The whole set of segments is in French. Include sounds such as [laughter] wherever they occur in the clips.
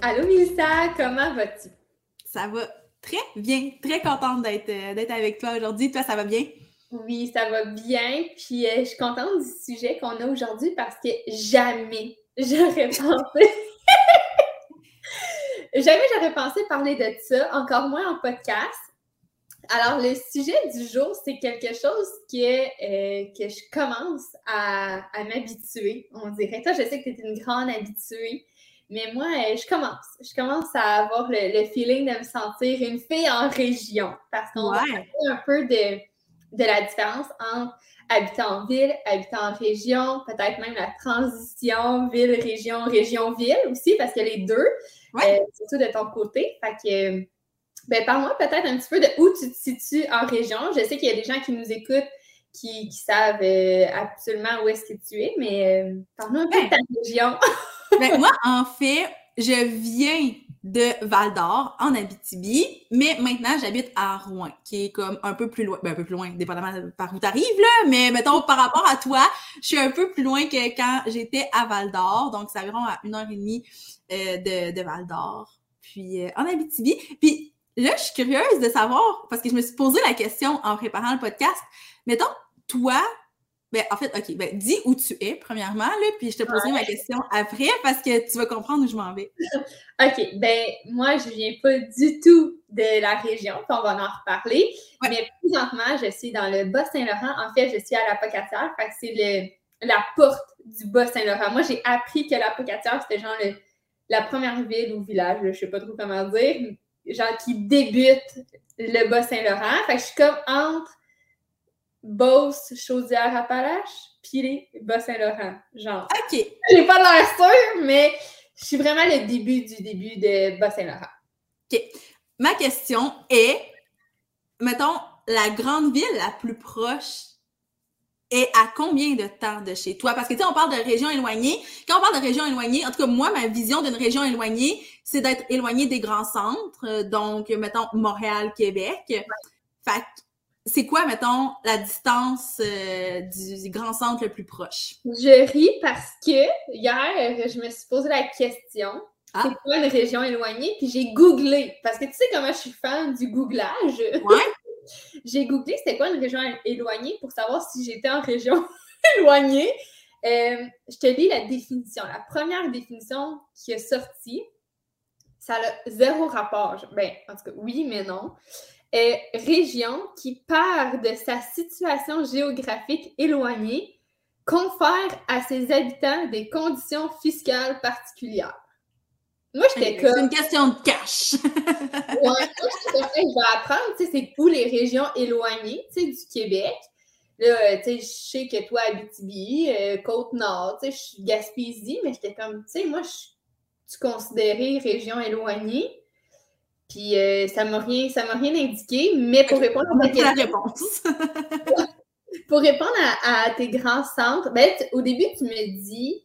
Allô Mélissa, comment vas-tu? Ça va très bien, très contente d'être euh, d'être avec toi aujourd'hui. Toi, ça va bien? Oui, ça va bien. Puis euh, je suis contente du sujet qu'on a aujourd'hui parce que jamais j'aurais [laughs] pensé. jamais j'aurais pensé parler de ça, encore moins en podcast. Alors, le sujet du jour, c'est quelque chose qui est, euh, que je commence à, à m'habituer, on dirait. Toi, je sais que tu es une grande habituée. Mais moi, euh, je commence. Je commence à avoir le, feeling de me sentir une fille en région. Parce qu'on ouais. un peu de, de la différence entre habiter en ville, habiter en région, peut-être même la transition ville-région, région-ville aussi, parce que les deux, ouais. euh, surtout de ton côté. Fait que, ben, parle-moi peut-être un petit peu de où tu te situes en région. Je sais qu'il y a des gens qui nous écoutent qui, qui savent euh, absolument où est-ce que tu es, mais euh, parle-nous un peu de ta région. [laughs] ben, moi, en fait, je viens de Val d'Or, en Abitibi, mais maintenant, j'habite à Rouen, qui est comme un peu plus loin, ben, un peu plus loin, dépendamment par où tu arrives, là, mais mettons, par rapport à toi, je suis un peu plus loin que quand j'étais à Val d'Or, donc c'est environ à une heure et demie euh, de, de Val d'Or, puis euh, en Abitibi. Puis là, je suis curieuse de savoir, parce que je me suis posé la question en préparant le podcast, mettons, toi, ben, en fait, OK, ben, dis où tu es, premièrement, là, puis je te poserai ma question après parce que tu vas comprendre où je m'en vais. [laughs] OK, ben, moi, je viens pas du tout de la région, puis on va en reparler. Mais présentement, je suis dans le Bas-Saint-Laurent. En fait, je suis à la Pocatière, fait que c'est la porte du Bas-Saint-Laurent. Moi, j'ai appris que la Pocatière, c'était genre la première ville ou village, je sais pas trop comment dire, genre qui débute le Bas-Saint-Laurent. Fait que je suis comme entre Beauce, Chaudière-Appalaches, puis Bas-Saint-Laurent, genre. OK. J'ai pas l'air sûre, mais je suis vraiment le début du début de Bas-Saint-Laurent. OK. Ma question est, mettons, la grande ville la plus proche est à combien de temps de chez toi? Parce que, tu sais, on parle de région éloignée. Quand on parle de région éloignée, en tout cas, moi, ma vision d'une région éloignée, c'est d'être éloigné des grands centres. Donc, mettons, Montréal, Québec. Fait c'est quoi, mettons, la distance euh, du, grand centre le plus proche? Je ris parce que hier, je me suis posé la question ah. c'est quoi une région éloignée? Puis j'ai googlé. Parce que tu sais comment je suis fan du googlage? Ouais. [laughs] j'ai googlé c'était quoi une région éloignée pour savoir si j'étais en région [laughs] éloignée. Euh, je te lis la définition. La première définition qui est sortie, ça a zéro rapport. Ben, en tout cas, oui, mais non est région qui part de sa situation géographique éloignée confère à ses habitants des conditions fiscales particulières. Moi, j'étais comme. C'est une question de cash. [laughs] ouais, moi, je vais apprendre, tu sais, c'est où les régions éloignées, tu sais, du Québec? Là, tu sais, je sais que toi, Abitibi, euh, Côte-Nord, tu sais, je suis Gaspésie, mais j'étais comme, tu sais, moi, je, tu considérais région éloignée. Puis euh, ça m'a rien, ça m'a rien indiqué, mais pour répondre à ta [laughs] réponse. [laughs] pour répondre à, tes grands centres, ben, au début, tu me dis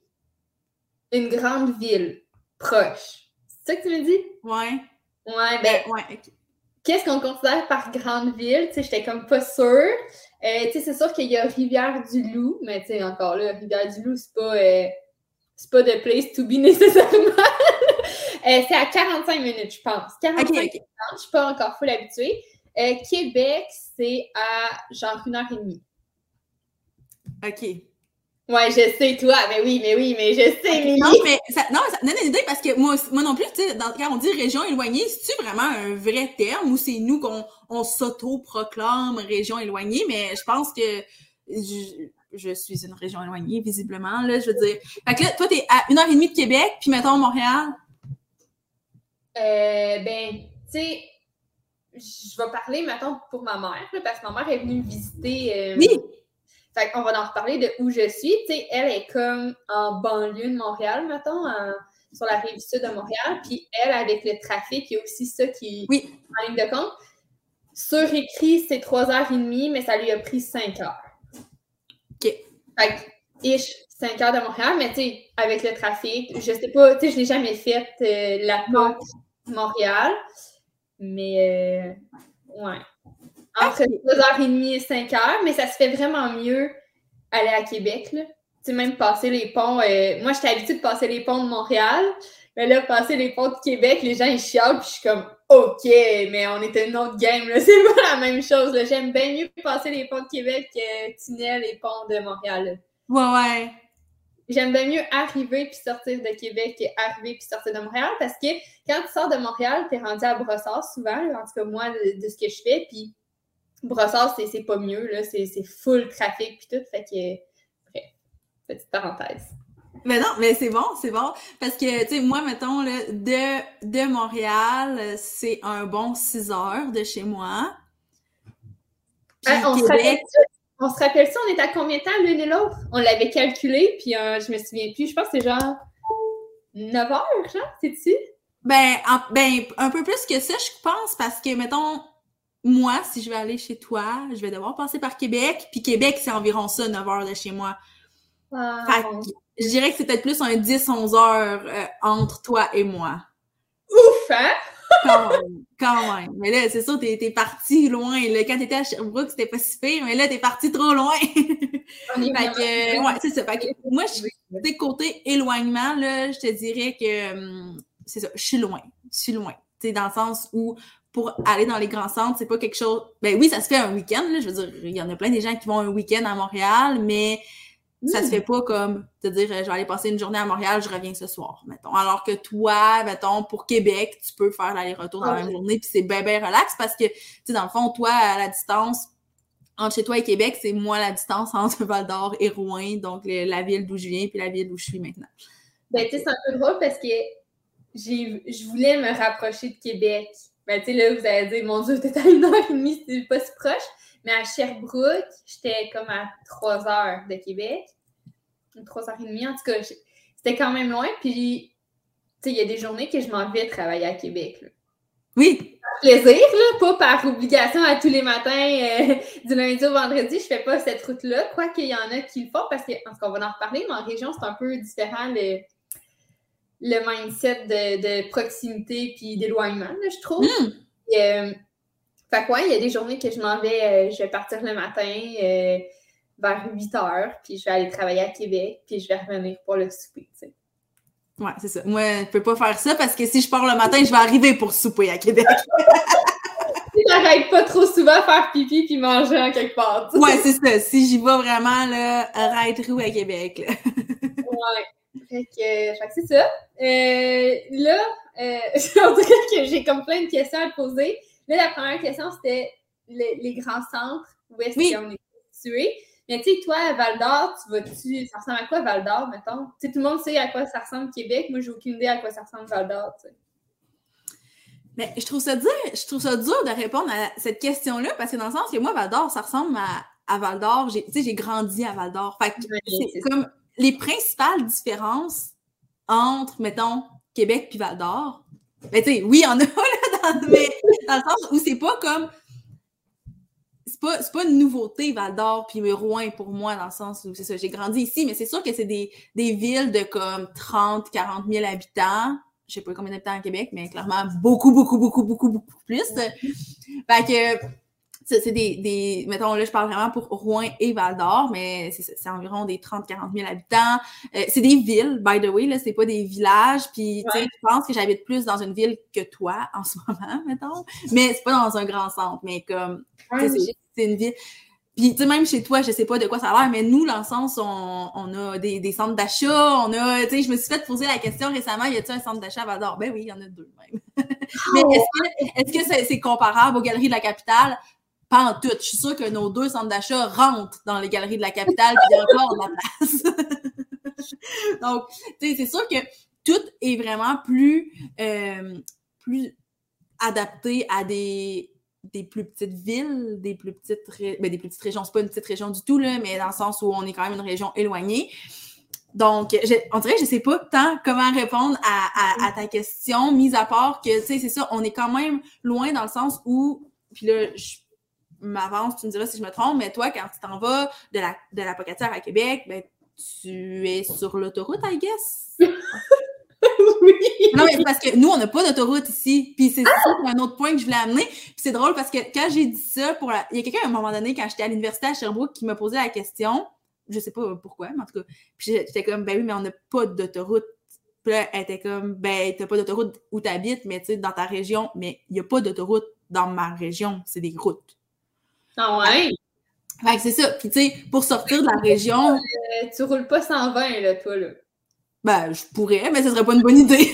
une grande ville proche. C'est ça que tu me dis? Ouais. Ouais, ben. ben ouais, Qu'est-ce qu'on considère par grande ville? Tu sais, j'étais comme pas sûre. Euh, tu sais, c'est sûr qu'il y a Rivière-du-Loup, mais tu sais, encore là, Rivière-du-Loup, c'est pas, euh, c'est pas de place to be [laughs] nécessairement. Euh, c'est à 45 minutes, je pense. 45 minutes, je suis pas encore full habituée. Euh, Québec, c'est à genre une heure et demie. OK. Ouais, je sais, toi. Mais oui, mais oui, mais je sais, mais Non, mais ça, non, ça donne une idée parce que moi, moi non plus, tu sais, quand on dit région éloignée, c'est-tu vraiment un vrai terme ou c'est nous qu'on on, s'auto-proclame région éloignée? Mais je pense que je, je, suis une région éloignée, visiblement, là, je veux dire. Fait que là, toi, t'es à une heure et demie de Québec, puis mettons Montréal, euh, ben, tu sais, je vais parler, maintenant pour ma mère, parce que ma mère est venue me visiter. Euh, oui! Fait qu'on va en reparler de où je suis. Tu sais, elle est comme en banlieue de Montréal, mettons, sur la rive sud de Montréal. Puis elle, avec le trafic, il y a aussi ça qui oui. en ligne de compte. Sur écrit, c'est 3h30, mais ça lui a pris 5 heures. OK. Fait que, ish, 5 heures de Montréal, mais tu sais, avec le trafic, je sais pas, tu sais, je l'ai jamais fait euh, la côte Montréal, mais euh, ouais entre 2h30 et 5h, mais ça se fait vraiment mieux aller à Québec. Là. Tu sais, même passer les ponts. Euh, moi, j'étais habituée de passer les ponts de Montréal, mais là, passer les ponts de Québec, les gens, ils chialent, puis je suis comme, OK, mais on était une autre game, là. [laughs] C'est pas la même chose, J'aime bien mieux passer les ponts de Québec que tunnel les ponts de Montréal, Ouais, ouais. J'aime bien mieux arriver puis sortir de Québec qu'arriver puis sortir de Montréal parce que quand tu sors de Montréal, tu es rendu à Brossard souvent, en tout cas moi, de, de ce que je fais, puis Brossard, c'est pas mieux, là. C'est full trafic puis tout. Fait que, bref, petite parenthèse. Mais non, mais c'est bon, c'est bon. Parce que, tu sais, moi, mettons, là, de, de Montréal, c'est un bon 6 heures de chez moi. on, rappelle on se rappelle ça, on est à combien de temps l'une et l'autre? On l'avait calculé, puis euh, je me souviens plus. Je pense que c'est genre 9 heures, genre, c'est-tu? Ben, ben, un peu plus que ça, je pense, parce que, mettons, moi, si je vais aller chez toi, je vais devoir passer par Québec. Puis Québec, c'est environ ça, 9 heures de chez moi. Fait je dirais que c'est peut-être plus un 10-11 heures euh, entre toi et moi. Ouf, hein? Quand même, quand même. Mais là, c'est sûr, t'es, es parti loin. Là, quand t'étais à Sherbrooke, c'était pas si pire, mais là, t'es parti trop loin. [laughs] fait que, ouais, c'est ça. Fait que, moi, je, côté éloignement, là, je te dirais que, hum, c'est ça, je suis loin. Je suis loin. Tu dans le sens où pour aller dans les grands centres, c'est pas quelque chose. Ben oui, ça se fait un week-end, là. Je veux dire, il y en a plein des gens qui vont un week-end à Montréal, mais ça se hmm. fait pas comme te dire je vais aller passer une journée à Montréal, je reviens ce soir, mettons. Alors que toi, mettons, pour Québec, tu peux faire l'aller-retour dans la même journée, puis c'est bien, bien relax parce que, tu sais, dans le fond, toi, à la distance, entre chez toi et Québec, c'est moi la distance [laughs] entre Val d'Or et Rouen, donc la ville d'où je viens, puis la ville où je suis maintenant. Ben, tu sais, c'est un peu drôle parce que je voulais me rapprocher de Québec ben, tu sais, là, vous allez dire, mon Dieu, t'es à une heure et demie, c'est pas si proche. Mais à Sherbrooke, j'étais comme à trois heures de Québec. Trois heures et demie, en tout cas, c'était quand même loin. Puis, tu sais, il y a des journées que je m'en vais travailler à Québec. Là. Oui. Par plaisir, là, pas par obligation à tous les matins, euh, du lundi au vendredi, je fais pas cette route-là. Quoi qu'il y en a qui le font, parce qu'en tout cas, on va en reparler, mais en région, c'est un peu différent. Le, le mindset de, proximité puis d'éloignement, je trouve. Hmm. Euh, fait quoi, il y a des journées que je m'en vais, euh, je vais partir le matin euh, vers 8 heures, puis je vais aller travailler à Québec, puis je vais revenir pour le souper, tu sais. Ouais, c'est ça. Moi, je peux pas faire ça parce que si je pars le matin, je vais arriver pour souper à Québec. [laughs] J'arrête pas trop souvent à faire pipi puis manger en quelque part. Ouais, c'est ça. Si j'y vais vraiment, là, arrête où à Québec. [laughs] ouais. Fait que, c'est ça. Euh, là, euh, [laughs] on dirait que j'ai comme plein de questions à poser. Là, la première question, c'était les, grands centres, où est-ce qu'on est situé. Mais tu sais, toi, Val d'Or, tu vas-tu. Ça ressemble à quoi Val d'Or, mettons? Tu sais, tout le monde sait à quoi ça ressemble Québec. Moi, j'ai aucune idée à quoi ça ressemble Val d'Or, tu sais. Mais je trouve ça dur, je trouve ça dur de répondre à cette question-là parce que dans le sens que moi, Val d'Or, ça ressemble à, à Val d'Or. Tu sais, j'ai grandi à Val d'Or. Fait que c'est comme les principales différences entre, mettons, Québec puis Val d'Or, ben, tu sais, oui, il y en a, là, [laughs] mais dans le sens où c'est pas comme. C'est pas, pas une nouveauté, Val d'Or puis Rouen pour moi, dans le sens où c'est ça, j'ai grandi ici, mais c'est sûr que c'est des, des villes de comme 30, 40 000 habitants. Je sais pas combien d'habitants à Québec, mais clairement beaucoup, beaucoup, beaucoup, beaucoup, beaucoup plus. Fait que c'est des, des, mettons, là, je parle vraiment pour Rouen et Val-d'Or, mais c'est environ des 30-40 000 habitants. Euh, c'est des villes, by the way, là, c'est pas des villages. Puis, tu sais, je pense que j'habite plus dans une ville que toi [laughs] en ce moment, mettons. Mais c'est pas dans un grand centre, mais comme, c'est une ville. Puis, tu sais, même chez toi, je sais pas de quoi ça a l'air, mais nous, dans le sens, on, on a des, des centres d'achat, on a, tu sais, je me suis fait poser la question récemment, y a-t-il un centre d'achat à Val d'Or? Ben oui, il y en a deux même. [laughs] mais est-ce que c'est -ce c'est comparable aux galeries de la capitale? Pas en tout. Je suis sûre que nos deux centres d'achat rentrent dans les galeries de la capitale, puis encore de la place. [laughs] Donc, c'est sûr que tout est vraiment plus, euh, plus adapté à des des plus petites villes, des plus petites, ben, des plus petites régions. C'est pas une petite région du tout, là, mais dans le sens où on est quand même une région éloignée. Donc, on dirait que je sais pas tant comment répondre à, ta question, mis à part que, tu sais, c'est ça, on est quand même loin dans le sens où, puis là, je m'avance, tu me diras si je me trompe, mais toi, quand tu t'en vas de la, de la Pocatière à Québec, ben, tu es sur l'autoroute, I guess? [laughs] oui. Non, mais parce que nous, on n'a pas d'autoroute ici. Puis c'est un autre point que je voulais amener. Puis c'est drôle parce que quand j'ai dit ça, pour il y a quelqu'un à un moment donné, quand j'étais à l'université à Sherbrooke, qui m'a posé la question. Je sais pas pourquoi, mais en tout cas. Puis j'étais comme, ben oui, mais on n'a pas d'autoroute. Puis là, elle était comme, ben, t'as pas d'autoroute où t'habites, mais tu sais, dans ta région. Mais il n'y a pas d'autoroute dans ma région. C'est des routes. Ah ouais? Fait que c'est ça. Puis tu sais, pour sortir de la région. Euh, tu roules pas 120, là, toi, là. Ben, je pourrais, mais ce serait pas une bonne idée. [laughs]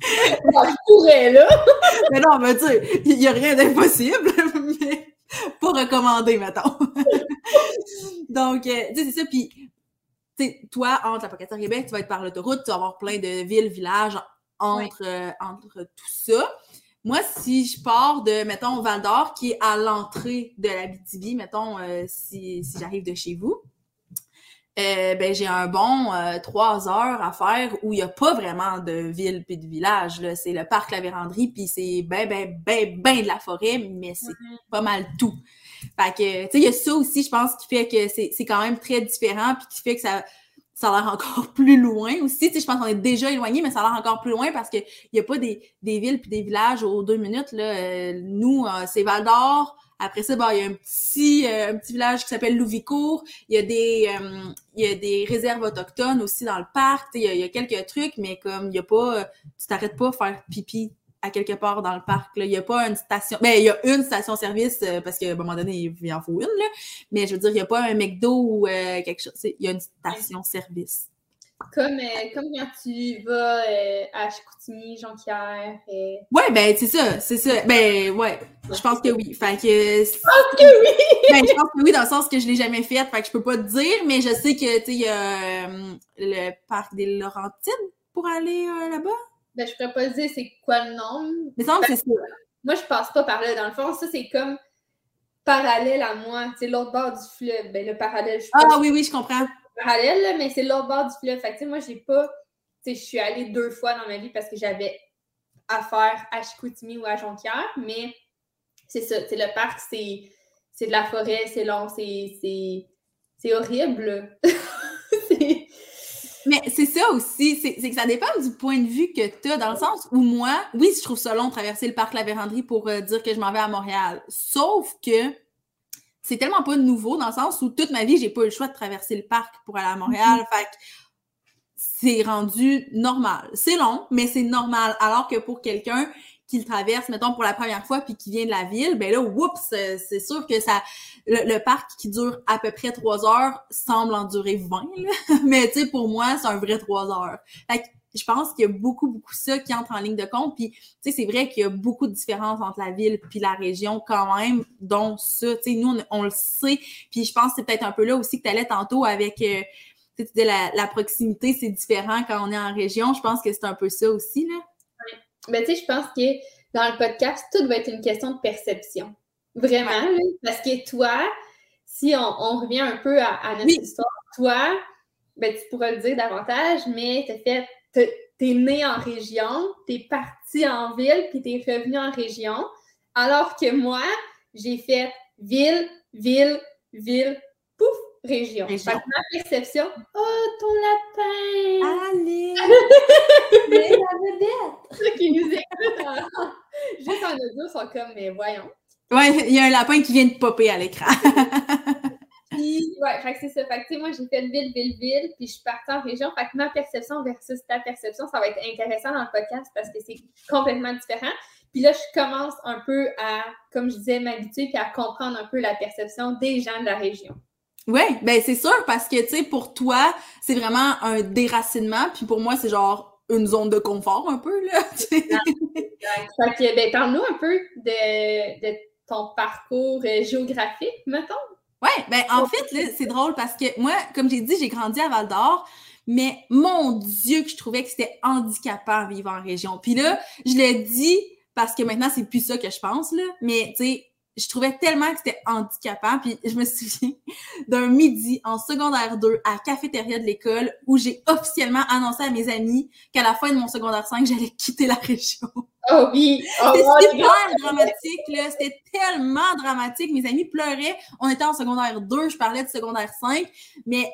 ben, je pourrais, là. mais non, mais tu sais, il n'y a rien d'impossible, [laughs] mais pas recommandé, mettons. [laughs] Donc, euh, tu sais, c'est ça. Puis, tu sais, toi, entre la Pocatière Québec, tu vas être par l'autoroute, tu vas avoir plein de villes, villages entre, euh, entre tout ça. Moi, si je pars de, mettons, Val d'Or, qui est à l'entrée de la BTB, mettons, euh, si, si j'arrive de chez vous, euh, ben j'ai un bon euh, trois heures à faire où il n'y a pas vraiment de ville puis de village. C'est le parc La Vérandrie, puis c'est ben, ben, ben, ben de la forêt, mais c'est pas mal tout. Fait que, tu sais, il y a ça aussi, je pense, qui fait que c'est quand même très différent, puis qui fait que ça, ça a l'air encore [laughs] plus loin aussi. Tu sais, je pense qu'on est déjà éloigné, mais ça a l'air encore plus loin parce qu'il n'y a pas des, des villes puis des villages aux deux minutes. Là. Euh, nous, c'est Val d'Or, après ça, il y a un petit, euh, un petit village qui s'appelle Louvicourt. Il y a des, euh, y a des réserves autochtones aussi dans le parc. Il y, y, a, quelques trucs, mais comme il y a pas, tu t'arrêtes pas à faire pipi à quelque part dans le parc. Là. Il y a pas une station. Ben, il y a une station-service euh, parce qu'à un moment donné, il en faut une, là. Mais je veux dire, il n'y a pas un McDo ou quelque chose. Il y a une station-service. Comme, euh, comme quand tu vas euh, à Chicoutimi, Jonquière. Et... Ouais, ben c'est ça, c'est ça. Ben ouais, je pense que oui. Fait que. Je pense que oui! [laughs] ben, je pense que oui, dans le sens que je l'ai jamais fait, fait que je peux pas te dire, mais je sais que, tu sais, il y a euh, le parc des Laurentides pour aller là-bas. Ben, je pourrais pas dire c'est quoi le nom. Mais ça, c'est ça. Moi, je passe pas par là. Dans le fond, ça, c'est comme parallèle à moi. Sais, l'autre bord du fleuve. Ben, le parallèle, je Ah oui, oui, je comprends parallèle, mais c'est l'autre bord du fleuve. Fait que, moi, j'ai pas. Je suis allée deux fois dans ma vie parce que j'avais affaire à Chicoutimi ou à Jonquière, mais c'est ça. Le parc, c'est de la forêt, c'est long, c'est horrible. [laughs] Mais c'est ça aussi, c'est que ça dépend du point de vue que tu as, dans le sens où moi, oui, je trouve ça long de traverser le parc La Vérandrie pour euh, dire que je m'en vais à Montréal. Sauf que c'est tellement pas nouveau dans le sens où toute ma vie, j'ai pas eu le choix de traverser le parc pour aller à Montréal. Mm-hmm. Fait que c'est rendu normal. C'est long, mais c'est normal. Alors que pour quelqu'un qui le traverse, mettons, pour la première fois puis qui vient de la ville, ben là, oups, c'est sûr que ça, le, parc qui dure à peu près trois heures semble en durer 20, [laughs] mais tu sais, pour moi, c'est un vrai trois heures. Fait que je pense qu'il y a beaucoup, beaucoup ça qui entre en ligne de compte. Puis, tu sais, c'est vrai qu'il y a beaucoup de différences entre la ville puis la région quand même, dont ça. Tu sais, nous, on, le sait. Puis, je pense que c'est peut-être un peu là aussi que tu allais tantôt avec, euh, tu sais, la, la proximité, c'est différent quand on est en région. Je pense que c'est un peu ça aussi, là. Ben, tu sais, je pense que dans le podcast, tout va être une question de perception. Vraiment, parce que toi, si on, revient un peu à, notre histoire, toi, ben, tu pourras le dire davantage, mais tu fait t'es né en région, t'es parti en ville, puis t'es revenu en région. Alors que moi, j'ai fait ville, ville, ville, région. ma perception, oh, ton lapin! Allez! [laughs] mais la vedette! [laughs] Ceux qui nous écoutent [laughs] juste en audio sont comme, mais voyons. Ouais, il y a un lapin qui vient de popper à l'écran. Puis, ouais, fait que c'est ça. Fait que, moi, j'ai fait ville, ville, ville, puis je suis partie en région. Fait que ma perception versus ta perception, ça va être intéressant dans le podcast parce que c'est complètement différent. Puis là, je commence un peu à, comme je disais, m'habituer puis à comprendre un peu la perception des gens de la région. Oui, ben c'est sûr, parce que, tu sais, pour toi, c'est vraiment un déracinement, puis pour moi, c'est genre une zone de confort un peu, là. fait que, ben, parle-nous un peu de, de ton parcours euh, géographique, mettons. Ouais, ben en fait, c'est drôle parce que moi, comme j'ai dit, j'ai grandi à Val d'Or, mais mon Dieu, que je trouvais que c'était handicapant vivre en région. Puis là, je l'ai dit parce que maintenant, c'est plus ça que je pense, là. Mais, tu sais, je trouvais tellement que c'était handicapant. Puis je me souviens d'un midi en secondaire 2 à la cafétéria de l'école où j'ai officiellement annoncé à mes amis qu'à la fin de mon secondaire 5, j'allais quitter la région. [laughs] Oh oui! Oh, c'était super dramatique, là. C'était tellement dramatique. Mes amis pleuraient. On était en secondaire 2, je parlais de secondaire 5, mais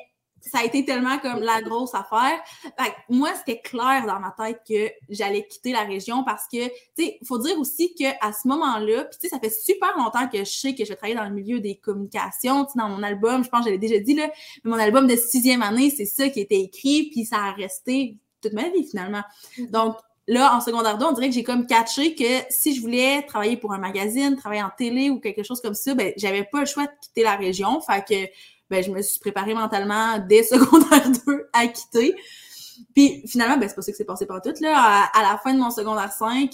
ça a été tellement comme la grosse affaire. Fait moi, c'était clair dans ma tête que j'allais quitter la région parce que, tu sais, faut dire aussi qu'à ce moment-là, puis tu sais, ça fait super longtemps que je sais que je vais travailler dans le milieu des communications. Tu sais, dans mon album, je pense que j'avais déjà dit, là, mon album de sixième année, c'est ça qui était écrit, puis ça a resté toute ma vie, finalement. Donc, là, en secondaire 2, on dirait que j'ai comme catché que si je voulais travailler pour un magazine, travailler en télé ou quelque chose comme ça, ben, j'avais pas le choix de quitter la région. Fait que ben, je me suis préparée mentalement dès [laughs] secondaire 2 à quitter. Puis finalement, ben, c'est pas ça que c'est passé par tout. Là. À, la fin de mon secondaire 5,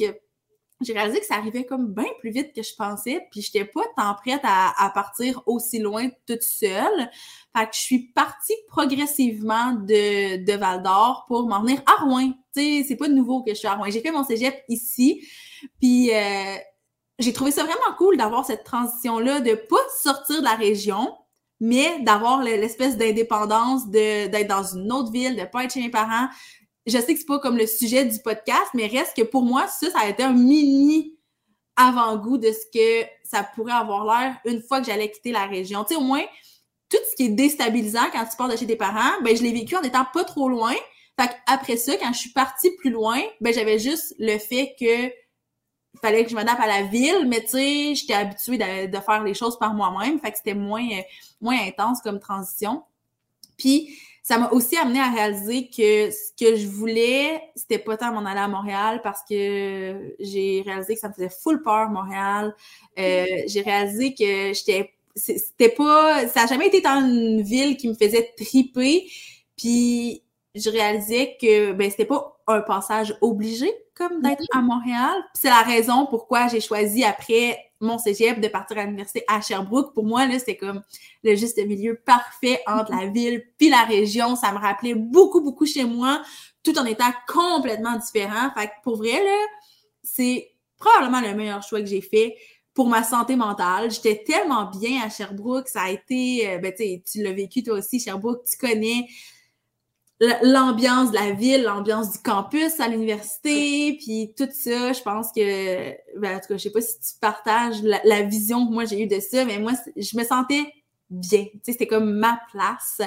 j'ai réalisé que ça arrivait comme bien plus vite que je pensais, puis j'étais pas tant prête à, partir aussi loin toute seule. Fait que je suis partie progressivement de, de Val d'Or pour m'en venir à Rouen. Tu sais, c'est pas nouveau que je suis à Rouen. J'ai fait mon cégep ici, puis euh, j'ai trouvé ça vraiment cool d'avoir cette transition-là, de pas sortir de la région, mais d'avoir l'espèce d'indépendance, d'être dans une autre ville, de pas être chez mes parents. Je sais que c'est pas comme le sujet du podcast, mais reste que pour moi, ça, ça a été un mini avant-goût de ce que ça pourrait avoir l'air une fois que j'allais quitter la région. Tu sais, au moins, tout ce qui est déstabilisant quand tu pars de chez tes parents, ben je l'ai vécu en étant pas trop loin. Fait après ça, quand je suis partie plus loin, ben j'avais juste le fait que fallait que je m'adapte à la ville, mais tu sais, j'étais habituée de, faire les choses par moi-même, fait que c'était moins, moins intense comme transition. Puis, ça m'a aussi amené à réaliser que ce que je voulais, c'était pas tant m'en aller à Montréal parce que j'ai réalisé que ça me faisait full peur, Montréal. Euh, j'ai réalisé que j'étais c'était pas ça a jamais été dans une ville qui me faisait triper puis je réalisais que ben c'était pas un passage obligé comme d'être à Montréal. c'est la raison pourquoi j'ai choisi après mon cégep de partir à l'université à Sherbrooke. Pour moi, là, c'était comme le juste milieu parfait entre la ville puis la région. Ça me rappelait beaucoup, beaucoup chez moi, tout en étant complètement différent. Fait que pour vrai, là, c'est probablement le meilleur choix que j'ai fait pour ma santé mentale. J'étais tellement bien à Sherbrooke. Ça a été, euh, ben, tu l'as vécu toi aussi, Sherbrooke, tu connais l'ambiance de la ville, l'ambiance du campus à l'université, puis tout ça, je pense que, ben, en tout cas, je sais pas si tu partages la, vision que moi j'ai eue de ça, mais moi, je me sentais bien. Tu sais, c'était comme ma place.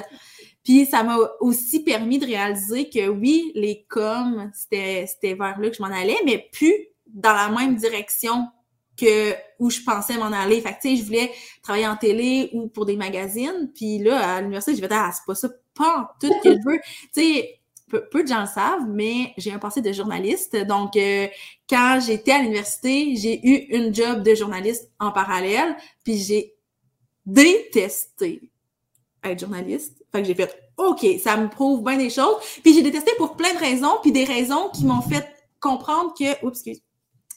Puis ça m'a aussi permis de réaliser que oui, les coms, c'était, c'était vers là que je m'en allais, mais plus dans la même direction que où je pensais m'en aller. Fait que, tu sais, je voulais travailler en télé ou pour des magazines. Puis là, à l'université, je vais dire, ah, c'est pas ça, pas tout que je veux. Tu sais, peu, de gens le savent, mais j'ai un passé de journaliste. Donc, euh, quand j'étais à l'université, j'ai eu une job de journaliste en parallèle, puis j'ai détesté être journaliste. Fait que j'ai fait, OK, ça me prouve bien des choses. Puis j'ai détesté pour plein de raisons, puis des raisons qui m'ont fait comprendre que... Oups, excuse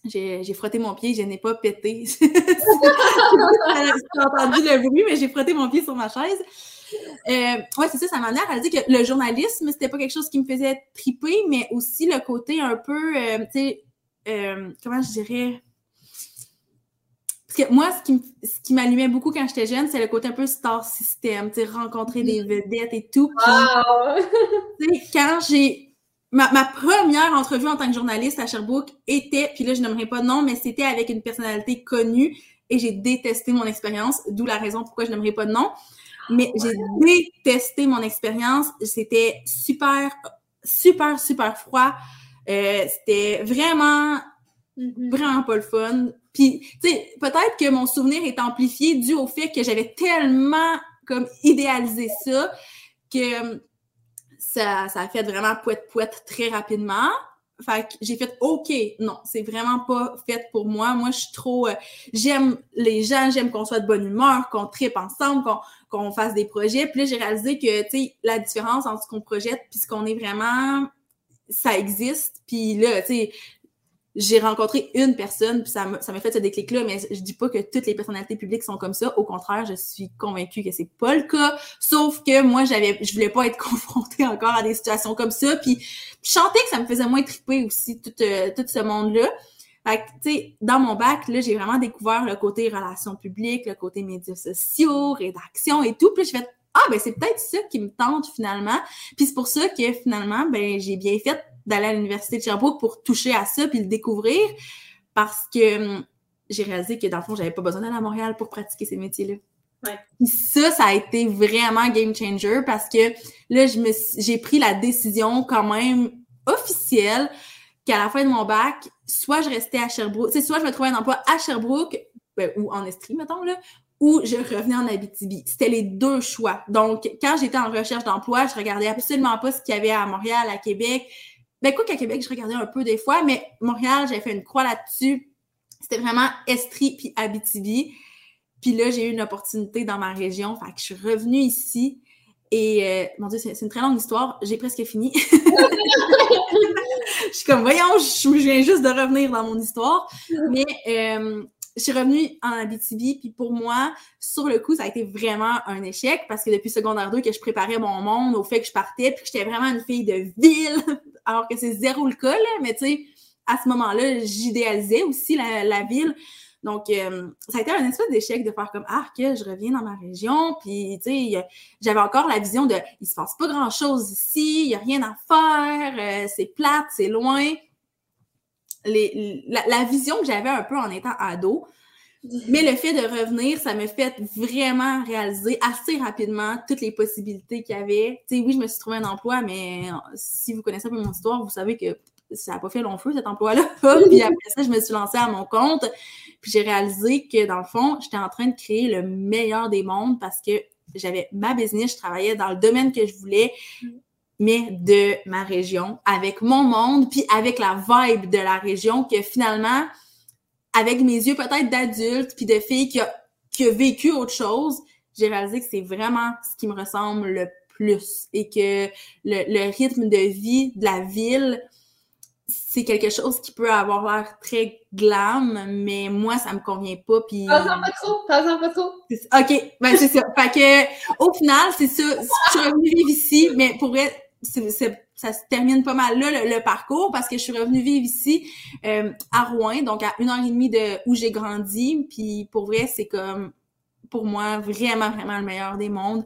j'ai frotté mon pied, je n'ai pas pété. [laughs] j'ai entendu le bruit, mais j'ai frotté mon pied sur ma chaise. Euh, ouais, c'est ça, ça m'a amené à réaliser que le journalisme, c'était pas quelque chose qui me faisait triper, mais aussi le côté un peu, euh, tu sais, euh, comment je dirais? Parce que moi, ce qui, m'allumait beaucoup quand j'étais jeune, c'est le côté un peu star system, tu sais, rencontrer des mm. vedettes et tout. Puis, quand j'ai Ma, ma, première entrevue en tant que journaliste à Sherbrooke était, puis là je n'aimerais pas de nom, mais c'était avec une personnalité connue et j'ai détesté mon expérience, d'où la raison pourquoi je n'aimerais pas de nom. Mais j'ai détesté mon expérience. C'était super, super, super froid. Euh, c'était vraiment, mm-hmm. vraiment pas le fun. Puis, tu sais, peut-être que mon souvenir est amplifié dû au fait que j'avais tellement comme idéalisé ça que ça, ça a fait vraiment poète-poète très rapidement. Fait que j'ai fait OK, non, c'est vraiment pas fait pour moi. Moi, je suis trop euh, j'aime les gens, j'aime qu'on soit de bonne humeur, qu'on tripe ensemble, qu'on qu'on fasse des projets. Puis là, j'ai réalisé que tu sais la différence entre ce qu'on projette puis ce qu'on est vraiment ça existe. Puis là, tu sais, j'ai rencontré une personne, puis ça m'a fait ce déclic-là, mais je dis pas que toutes les personnalités publiques sont comme ça. Au contraire, je suis convaincue que c'est pas le cas. Sauf que moi, j'avais, je voulais pas être [laughs] confrontée encore à des situations comme ça. Puis je que ça me faisait moins triper aussi tout, euh, tout ce monde-là. Fait que, tu sais, dans mon bac, là, j'ai vraiment découvert le côté relations publiques, le côté médias sociaux, rédaction et tout. Puis je fais ah, ben c'est peut-être ça qui me tente finalement. Puis c'est pour ça que finalement, ben j'ai bien fait d'aller à l'Université de Sherbrooke pour toucher à ça puis le découvrir parce que hum, j'ai réalisé que dans le fond, j'avais pas besoin d'aller à Montréal pour pratiquer ces métiers-là. Ouais. ça, ça a été vraiment game changer parce que là, je me j'ai pris la décision quand même officielle qu'à la fin de mon bac, soit je restais à Sherbrooke, c'est soit je me trouvais un emploi à Sherbrooke ben, ou en Estrie, mettons, là, ou je revenais en Abitibi. C'était les deux choix. Donc, quand j'étais en recherche d'emploi, je regardais absolument pas ce qu'il y avait à Montréal, à Québec. Ben, quoi qu'à Québec, je regardais un peu des fois, mais Montréal, j'avais fait une croix là-dessus. C'était vraiment Estrie puis Abitibi. Puis là, j'ai eu une opportunité dans ma région. Fait que je suis revenue ici. Et euh, mon Dieu, c'est une très longue histoire. J'ai presque fini. [laughs] je suis comme, voyons, je, viens juste de revenir dans mon histoire. Mais euh, je suis revenue en Abitibi, puis pour moi, sur le coup, ça a été vraiment un échec parce que depuis secondaire 2 que je préparais mon monde au fait que je partais, puis que j'étais vraiment une fille de ville, [laughs] alors que c'est zéro le cas, là, mais tu sais, à ce moment-là, j'idéalisais aussi la, ville. Donc, euh, ça a été un espèce d'échec de faire comme Ah, que je reviens dans ma région, puis tu sais, j'avais encore la vision de il se passe pas grand-chose ici, il y a rien à faire, euh, c'est plate, c'est loin la, vision que j'avais un peu en étant ado. Mais le fait de revenir, ça me fait vraiment réaliser assez rapidement toutes les possibilités qu'il y avait. Tu sais, oui, je me suis trouvé un emploi, mais si vous connaissez un peu mon histoire, vous savez que ça n'a pas fait long feu, cet emploi-là. [laughs] puis après ça, je me suis lancée à mon compte. Puis j'ai réalisé que, dans le fond, j'étais en train de créer le meilleur des mondes parce que j'avais ma business, je travaillais dans le domaine que je voulais mais de ma région, avec mon monde, puis avec la vibe de la région, que finalement, avec mes yeux peut-être d'adulte, puis de fille qui a, qui a vécu autre chose, j'ai réalisé que c'est vraiment ce qui me ressemble le plus et que le, le rythme de vie de la ville, c'est quelque chose qui peut avoir l'air très glam, mais moi, ça me convient pas. Puis... Pas pas trop, pas pas trop. OK, ben c'est ça. fait que, au final, c'est ça. Je suis revenue vivre ici, mais pour être ça se termine pas mal là, le, parcours, parce que je suis revenue vivre ici euh, à Rouen, donc à une heure et demie de où j'ai grandi. Puis pour vrai, c'est comme pour moi vraiment, vraiment le meilleur des mondes.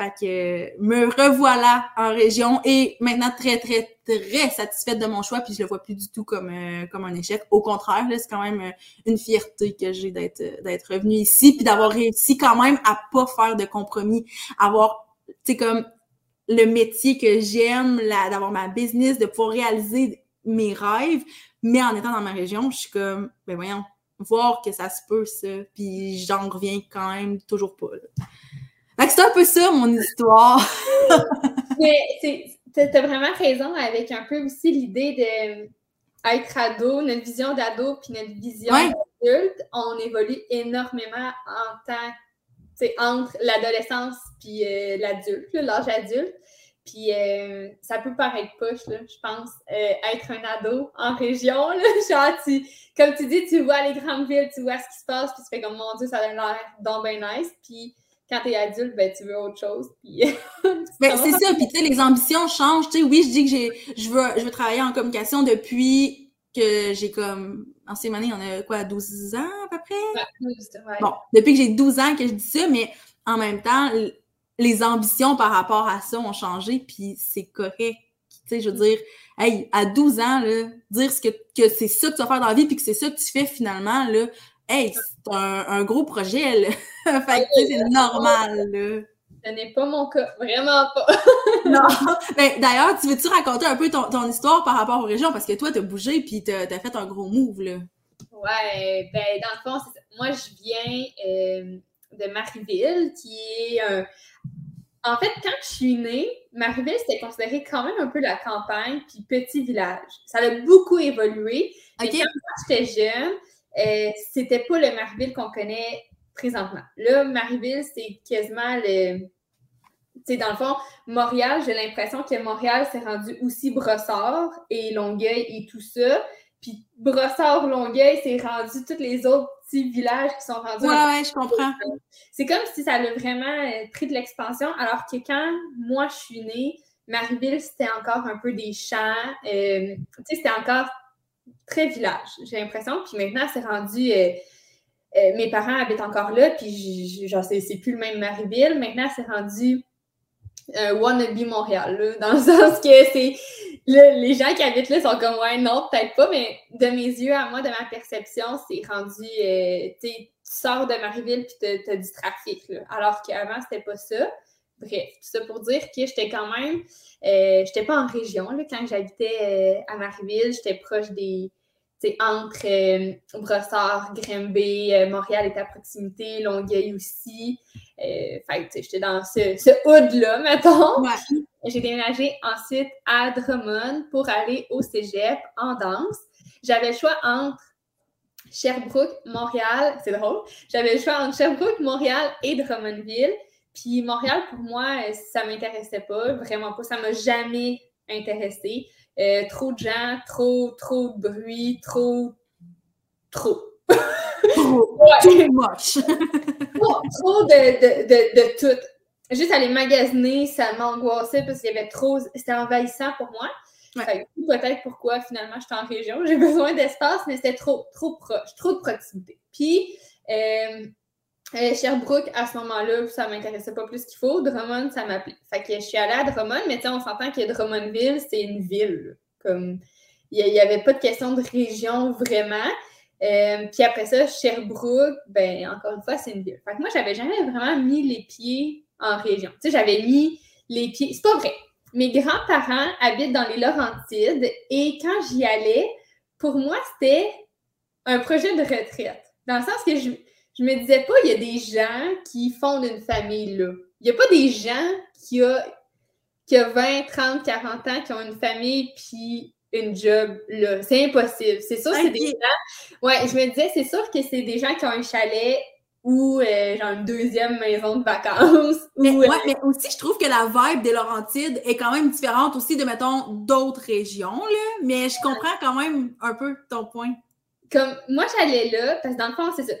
Fait que me revoilà en région et maintenant très, très, très satisfaite de mon choix, puis je le vois plus du tout comme, euh, comme un échec. Au contraire, c'est quand même euh, une fierté que j'ai d'être d'être revenue ici, puis d'avoir réussi quand même à pas faire de compromis, avoir, tu sais, comme le métier que j'aime, d'avoir ma business, de pouvoir réaliser mes rêves, mais en étant dans ma région, je suis comme, ben voyons, voir que ça se peut, ça, puis j'en reviens quand même toujours pas. C'est un peu ça, mon histoire. [laughs] mais t'as vraiment raison avec un peu aussi l'idée de être ado, notre vision d'ado, puis notre vision d'adulte, on évolue énormément en tant c'est entre l'adolescence puis euh, l'adulte, l'âge adulte. Puis euh, ça peut paraître poche, là, je pense, euh, être un ado en région. Là, [laughs] genre, comme tu dis, tu vois les grandes villes, tu vois ce qui se passe, puis tu fais comme, mon Dieu, ça a l'air donc bien nice. Puis quand tu es adulte, ben, tu veux autre chose. Puis, [laughs] ben, c'est ça, puis tu sais, les ambitions changent. Tu sais, oui, je dis que j'ai, je veux, je veux travailler en communication depuis que j'ai comme en ces années, on a quoi, 12 ans à peu près? Bon, depuis que j'ai 12 ans que je dis ça, mais en même temps, les ambitions par rapport à ça ont changé, puis c'est correct. Tu sais, je veux dire, hey, à 12 ans, là, dire ce que, que c'est ça que tu vas faire dans la vie, puis que c'est ça que tu fais finalement, là, hey, c'est un, gros projet, là. [laughs] fait que, c'est normal, là. Ce n'est pas mon cas, vraiment pas. [laughs] non. Ben, D'ailleurs, tu veux-tu raconter un peu ton, ton, histoire par rapport aux régions? Parce que toi, t'as bougé puis t'as as fait un gros move, là. Ouais, ben, dans le fond, moi, je viens euh, de Marieville, qui est un. En fait, quand je suis née, Marieville, c'était considéré quand même un peu la campagne puis petit village. Ça a beaucoup évolué. Mais quand j'étais jeune, euh, c'était pas le Marieville qu'on connaît présentement. Là, Marieville, c'est quasiment le. Tu sais, dans le fond, Montréal, j'ai l'impression que Montréal s'est rendu aussi Brossard et Longueuil et tout ça. Puis Brossard, Longueuil, c'est rendu tous les autres petits villages qui sont rendus. Ouais, ouais, je comprends. C'est comme si ça a vraiment euh, pris de l'expansion, alors que quand moi je suis née, Marieville, c'était encore un peu des champs. Euh, tu sais, c'était encore très village, j'ai l'impression. Puis maintenant, c'est rendu. Euh, euh, mes parents habitent encore là, puis genre, c'est plus le même Marieville. Maintenant, c'est rendu un wannabe Montréal, dans le [laughs] sens que c'est. les gens qui habitent là sont comme, ouais, non, peut-être pas, mais de mes yeux, à moi, de ma perception, c'est rendu. Euh, tu sors de Marieville, puis tu as, du trafic, alors qu'avant, c'était pas ça. Bref, tout ça pour dire que j'étais quand même. Euh, j'étais pas en région, là, quand j'habitais à Marieville, j'étais proche des entre euh, Brossard, Grimby, euh, Montréal était à proximité, Longueuil aussi. Euh, fait j'étais dans ce, ce hood-là, mettons. J'ai déménagé ensuite à Drummond pour aller au cégep en danse. J'avais le choix entre Sherbrooke, Montréal, c'est drôle. J'avais le choix entre Sherbrooke, Montréal et Drummondville. Puis Montréal, pour moi, ça m'intéressait pas, vraiment pas. Ça m'a jamais intéressé. Euh, trop de gens, trop, trop de bruit, trop. Trop. Trop, ouais. [laughs] moche. trop, trop de, de, de, de, tout. Juste aller magasiner, ça m'angoissait parce qu'il y avait trop. C'était envahissant pour moi. Peut-être pourquoi finalement je suis en région. [laughs] J'ai besoin d'espace, mais c'était trop, trop proche, trop de proximité. Puis, euh, euh, Sherbrooke, à ce moment-là, ça m'intéressait pas plus qu'il faut. Drummond, ça m'appelait. Fait que je suis allée à Drummond, mais on s'entend que Drummondville, c'est une ville. Comme il n'y avait pas de question de région vraiment. Euh, puis après ça, Sherbrooke, ben encore une fois, c'est une ville. Fait que moi, j'avais jamais vraiment mis les pieds en région. Tu sais, j'avais mis les pieds. C'est pas vrai. Mes grands-parents habitent dans les Laurentides et quand j'y allais, pour moi, c'était un projet de retraite. Dans le sens que je, je me disais pas, il y a des gens qui fondent une famille là. Il n'y a pas des gens qui ont, qui a 20, 30, 40 ans qui ont une famille puis une job là. C'est impossible. C'est sûr, c'est des gens. Ouais, je me disais, c'est sûr que c'est des gens qui ont un chalet ou euh, genre une deuxième maison de vacances. [laughs] Mais, ouais, mais aussi, je trouve que la vibe des Laurentides est quand même différente aussi de, mettons, d'autres régions, là. Mais je comprends quand même un peu ton point. Comme, moi, j'allais là, parce que dans le fond, c'est ça.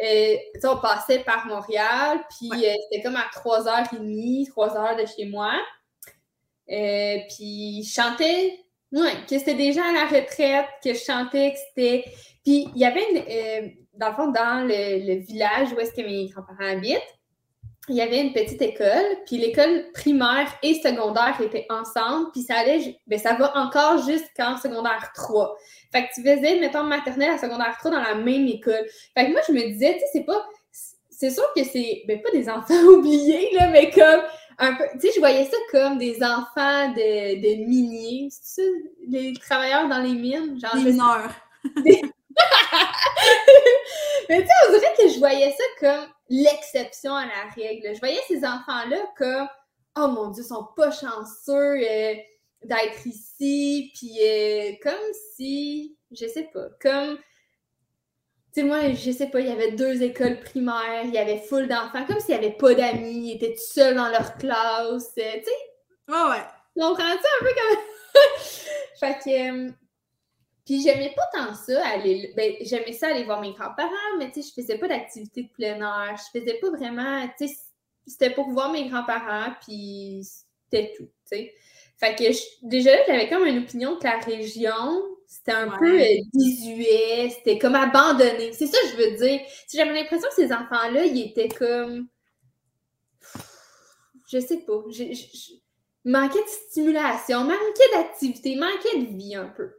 Euh, on passait par Montréal, puis euh, c'était comme à 3h30, 3h de chez moi. Euh, puis je chantais, ouais, que c'était déjà à la retraite, que je chantais, que c'était. Puis il y avait, une, dans le fond, dans le, village où est-ce que mes grands-parents habitent, il y avait une petite école, puis l'école primaire et secondaire étaient ensemble, puis ça allait, ben ça va encore jusqu'en secondaire 3. Fait que tu faisais, mettons, maternelle à secondaire 3 dans la même école. Fait que moi, je me disais, tu sais, c'est pas. C'est sûr que c'est. Ben, pas des [laughs] enfants oubliés, là, mais comme. Un peu, tu sais, je voyais ça comme des enfants de, de miniers. C'est ça, les travailleurs dans les mines? Genre, des mineurs. [laughs] mais tu sais, on dirait que je voyais ça comme l'exception à la règle. Je voyais ces enfants-là comme, oh mon Dieu, ils sont pas chanceux. Euh, d'être ici, puis euh, comme si, je sais pas, comme, tu sais, moi, je sais pas, il y avait deux écoles primaires, il y avait full d'enfants, comme s'il n'y avait pas d'amis, ils étaient tout seuls dans leur classe, euh, tu sais. Ouais, ouais. On prend ça un peu comme. [laughs] fait que. Euh, puis j'aimais pas tant ça, aller. Ben, j'aimais ça aller voir mes grands-parents, mais tu sais, je faisais pas d'activité de plein air. Je faisais pas vraiment. Tu sais, c'était pour voir mes grands-parents, puis c'était tout, tu sais. Fait que déjà, j'avais comme une opinion que la région, c'était un peu euh, désuet, c'était comme abandonné. C'est ça que je veux dire. J'avais l'impression que ces enfants-là, ils étaient comme. Je sais pas. Je, manquait de stimulation, manquait d'activité, manquait de vie un peu.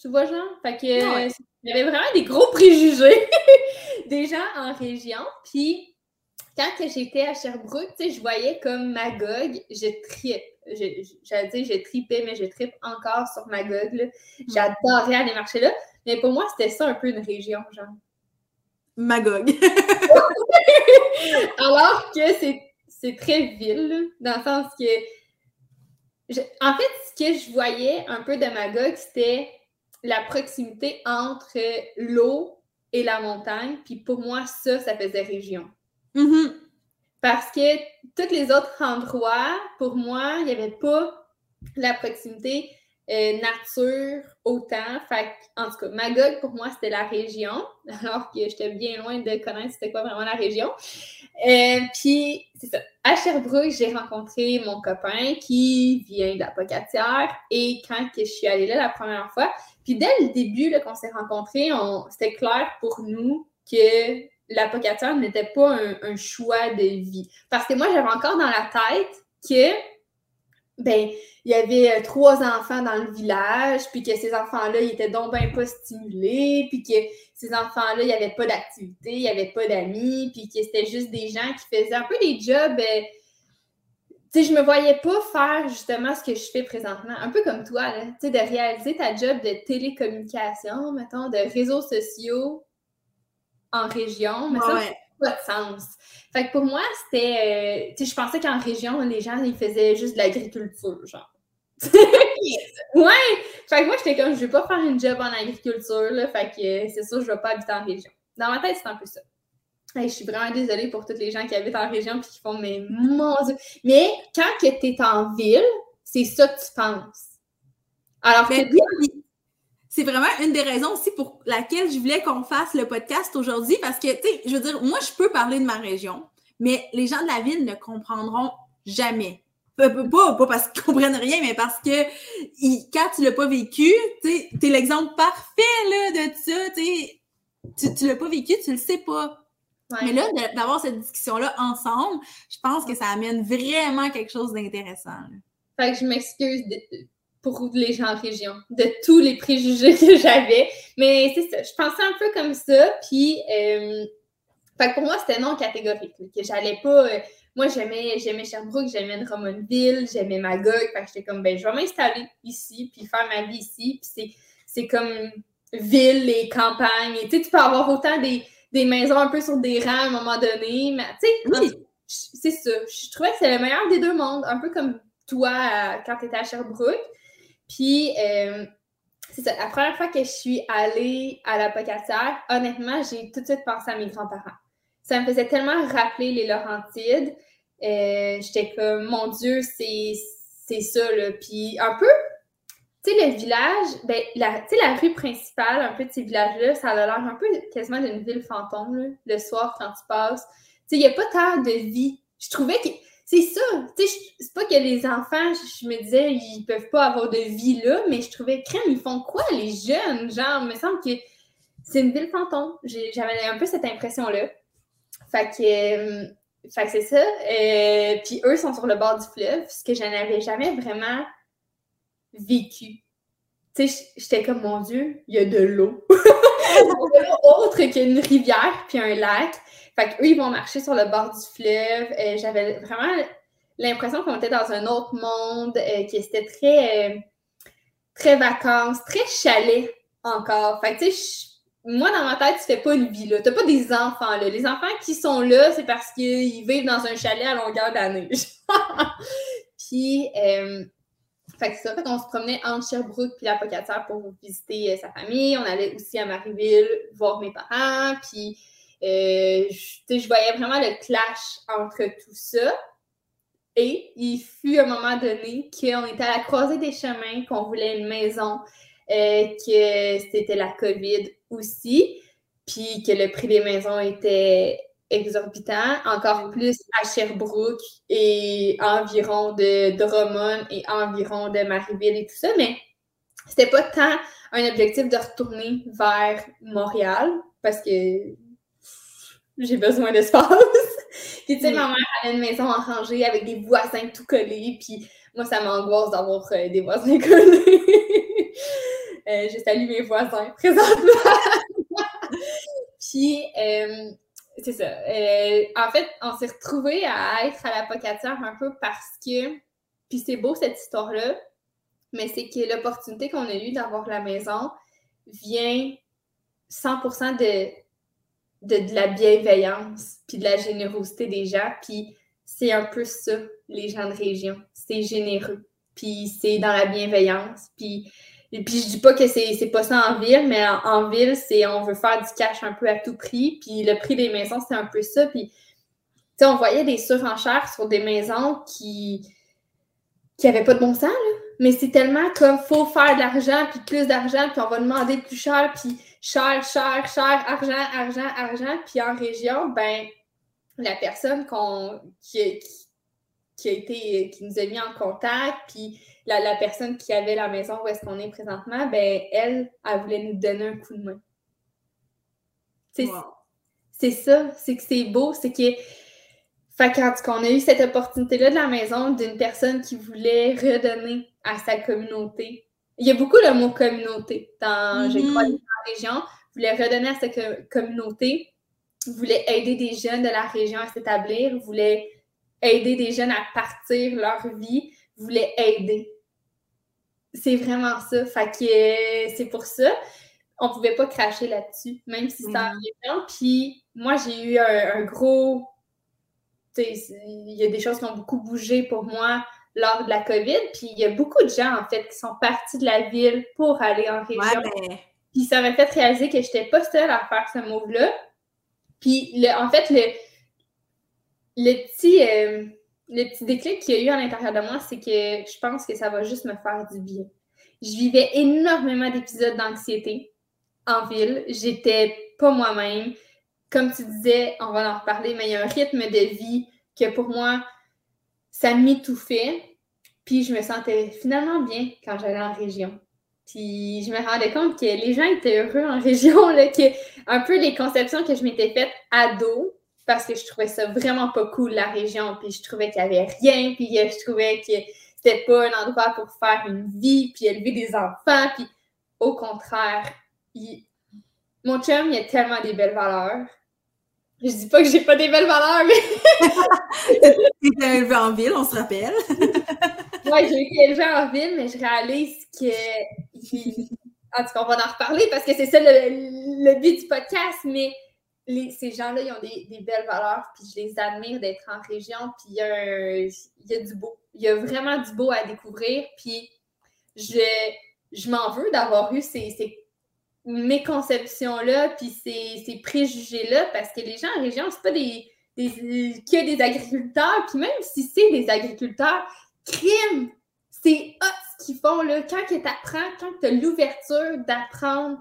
Tu vois, genre? Fait que. il y avait vraiment des gros préjugés [laughs] des gens en région. Puis, quand j'étais à Sherbrooke, je voyais comme Magog, je tripe j'allais dire, j'ai tripé, mais je tripe encore sur Magog. J'adorais aller marcher là. Mais pour moi, c'était ça un peu une région, genre. Magog. [laughs] Alors que c'est très ville, dans le sens que. en fait, ce que je voyais un peu de Magog, c'était la proximité entre l'eau et la montagne. Puis pour moi, ça, ça faisait région. Mm-hmm. Parce que tous les autres endroits, pour moi, il n'y avait pas la proximité euh, nature autant. En tout cas, Magog, pour moi, c'était la région, [laughs] alors que j'étais bien loin de connaître c'était quoi vraiment la région. Euh, puis, c'est ça. À Sherbrooke, j'ai rencontré mon copain qui vient de. Et quand que je suis allée là la première fois, Puis dès le début qu'on s'est rencontrés, c'était clair pour nous que l'apocatière n'était pas un, choix de vie. Parce que moi, j'avais encore dans la tête que, ben, il y avait euh, trois enfants dans le village, puis que ces enfants-là, ils étaient donc bien pas stimulés, puis que ces enfants-là, il n'y avait pas d'activité, il n'y avait pas d'amis, puis que c'était juste des gens qui faisaient un peu des jobs. Euh, tu sais, je me voyais pas faire justement ce que je fais présentement, un peu comme toi, tu de réaliser ta job de télécommunication, mettons, de réseaux sociaux en région, mais ça, n'a pas de sens. Fait que pour moi, c'était, euh, tu sais, je pensais qu'en région, les gens, ils faisaient juste de l'agriculture, genre. [laughs] ouais! Fait que moi, j'étais comme, je vais pas faire une job en agriculture, là, fait que c'est sûr, je vais pas habiter en région. Dans ma tête, c'est un peu ça. je suis vraiment désolée pour toutes les gens qui habitent en région et qui font, mais mon Dieu! Mais quand tu es en ville, c'est ça que tu penses. Alors que oui, c'est vraiment une des raisons aussi pour laquelle je voulais qu'on fasse le podcast aujourd'hui parce que, tu sais, je veux dire, moi, je peux parler de ma région, mais les gens de la ville ne comprendront jamais. Pas, pas, parce qu'ils [laughs] comprennent rien, mais parce que quand tu l'as pas vécu, tu es l'exemple parfait là, de ça. Tu, tu l'as pas vécu, tu le sais pas. Mais là, d'avoir cette discussion-là ensemble, je pense que ça amène vraiment quelque chose d'intéressant. Fait que je m'excuse pour les gens en région, de tous les préjugés que [laughs] j'avais. Mais c'est ça, je pensais un peu comme ça. Puis, euh, fait que pour moi, c'était non catégorique. que j'allais pas. Euh, moi, j'aimais, j'aimais Sherbrooke, j'aimais Drummondville, j'aimais Magog. Fait que j'étais comme, ben, je vais m'installer ici, puis faire ma vie ici. Puis c'est comme ville et campagne. tu sais, tu peux avoir autant des, des, maisons un peu sur des rangs à un moment donné. Mais, tu sais, c'est ça. Je trouvais que c'est le meilleur des deux mondes. Un peu comme toi quand tu étais à Sherbrooke. Puis, euh, c'est ça. La première fois que je suis allée à la honnêtement, j'ai tout de suite pensé à mes grands-parents. Ça me faisait tellement rappeler les Laurentides. Euh, j'étais comme, mon Dieu, c'est ça, là. Puis, un peu, tu sais, le village, ben, la, tu sais, la rue principale, un peu de ces villages-là, ça a l'air un peu quasiment d'une ville fantôme, le soir quand tu passes. Tu sais, il n'y a pas tant de vie. Je trouvais que c'est ça. C'est pas que les enfants, je, me disais, ils peuvent pas avoir de vie là, mais je trouvais, crème, ils font quoi, les jeunes? Genre, il me semble que c'est une ville fantôme. J'avais un peu cette impression-là. Fait que, euh, c'est ça. Euh, puis eux sont sur le bord du fleuve, ce que je n'avais jamais vraiment vécu. Tu sais, j'étais comme, mon Dieu, [laughs] il y a de l'eau. autre qu'une rivière puis un lac. Fait qu'eux, ils vont marcher sur le bord du fleuve. Euh, j'avais vraiment l'impression qu'on était dans un autre monde, euh, que c'était très, euh, très vacances, très chalet encore. Fait que, tu sais, moi, dans ma tête, tu fais pas une vie là. T'as pas des enfants là. Les enfants qui sont là, c'est parce qu'ils vivent dans un chalet à longueur d'année. [laughs] Puis, fait que ça, fait qu'on se promenait entre Sherbrooke puis la Pocatière pour visiter sa famille. On allait aussi à Marieville voir mes parents. Puis, euh, je, voyais vraiment le clash entre tout ça. Et il fut un moment donné qu'on était à la croisée des chemins, qu'on voulait une maison, euh, que c'était la COVID aussi, puis que le prix des maisons était exorbitant, encore plus à Sherbrooke et environ de Drummond et environ de Marieville et tout ça, mais c'était pas tant un objectif de retourner vers Montréal parce que j'ai besoin d'espace. [laughs] puis, tu sais, ma mère a une maison en rangée avec des voisins tout collés, puis moi, ça m'angoisse d'avoir euh, des voisins [laughs] collés. euh, je salue mes voisins présentement. [laughs] puis, euh, c'est ça. En fait, on s'est retrouvés à être à la un peu parce que, puis c'est beau cette histoire-là, mais c'est que l'opportunité qu'on a eue d'avoir la maison vient 100% de de, la bienveillance, puis de la générosité des gens. Puis c'est un peu ça, les gens de région. C'est généreux. Puis c'est dans la bienveillance. Puis, et puis je dis pas que c'est pas ça en ville, mais en, ville, c'est on veut faire du cash un peu à tout prix. Puis le prix des maisons, c'est un peu ça. Puis on voyait des surenchères sur des maisons qui qui n'avaient pas de bon sens, là. Mais c'est tellement comme faut faire de l'argent, puis plus d'argent, puis on va demander plus cher, puis cher, cher, cher, argent, argent, argent. Puis en région, ben, la personne qu'on, qui, qui a été, qui nous a mis en contact, puis la, la personne qui avait la maison où est-ce qu'on est présentement, ben elle, elle voulait nous donner un coup de main. C'est ça, c'est que c'est beau, c'est que. Fait quand on a eu cette opportunité-là de la maison d'une personne qui voulait redonner à sa communauté. Il y a beaucoup le mot communauté dans, crois, mm-hmm. dans la région. Voulait redonner à sa communauté, voulait aider des jeunes de la région à s'établir, voulait aider des jeunes à partir leur vie, voulait aider. C'est vraiment ça. Fait que c'est pour ça on pouvait pas cracher là-dessus, même si c'était en région. Puis moi, j'ai eu un, gros. Il y a des choses qui ont beaucoup bougé pour moi lors de la COVID. Puis il y a beaucoup de gens, en fait, qui sont partis de la ville pour aller en région. Puis ça m'a fait réaliser que je n'étais pas seule à faire ce move-là. Puis en fait, le, le petit. Euh, le petit déclic qu'il y a eu à l'intérieur de moi, c'est que je pense que ça va juste me faire du bien. Je vivais énormément d'épisodes d'anxiété en ville. J'étais pas moi-même. Comme tu disais, on va en reparler, mais il y a un rythme de vie que pour moi, ça m'étouffait. Puis je me sentais finalement bien quand j'allais en région. Puis je me rendais compte que les gens étaient heureux en [laughs] région, que un peu les conceptions que je m'étais faites ado, parce que je trouvais ça vraiment pas cool, la région, puis je trouvais qu'il y avait rien, puis je trouvais que c'était pas un endroit pour faire une vie, puis élever des enfants, puis au contraire, mon chum, il a tellement des belles valeurs. Je dis pas que j'ai pas des belles valeurs, mais. [laughs] tu été élevé en ville, on se rappelle. [laughs] oui, j'ai été élevé en ville, mais je réalise que. En tout cas, on va en reparler parce que c'est ça le, but du podcast, mais ces gens-là, ils ont des, belles valeurs, puis je les admire d'être en région, puis il y, a il y a du beau. Il y a vraiment du beau à découvrir, puis je, je m'en veux d'avoir eu ces, ces mes conceptions-là, puis ces, préjugés-là, parce que les gens en région, c'est pas des, que des agriculteurs, puis même si c'est des agriculteurs, crime, c'est ce qu'ils font, là, quand tu apprends, quand tu as l'ouverture d'apprendre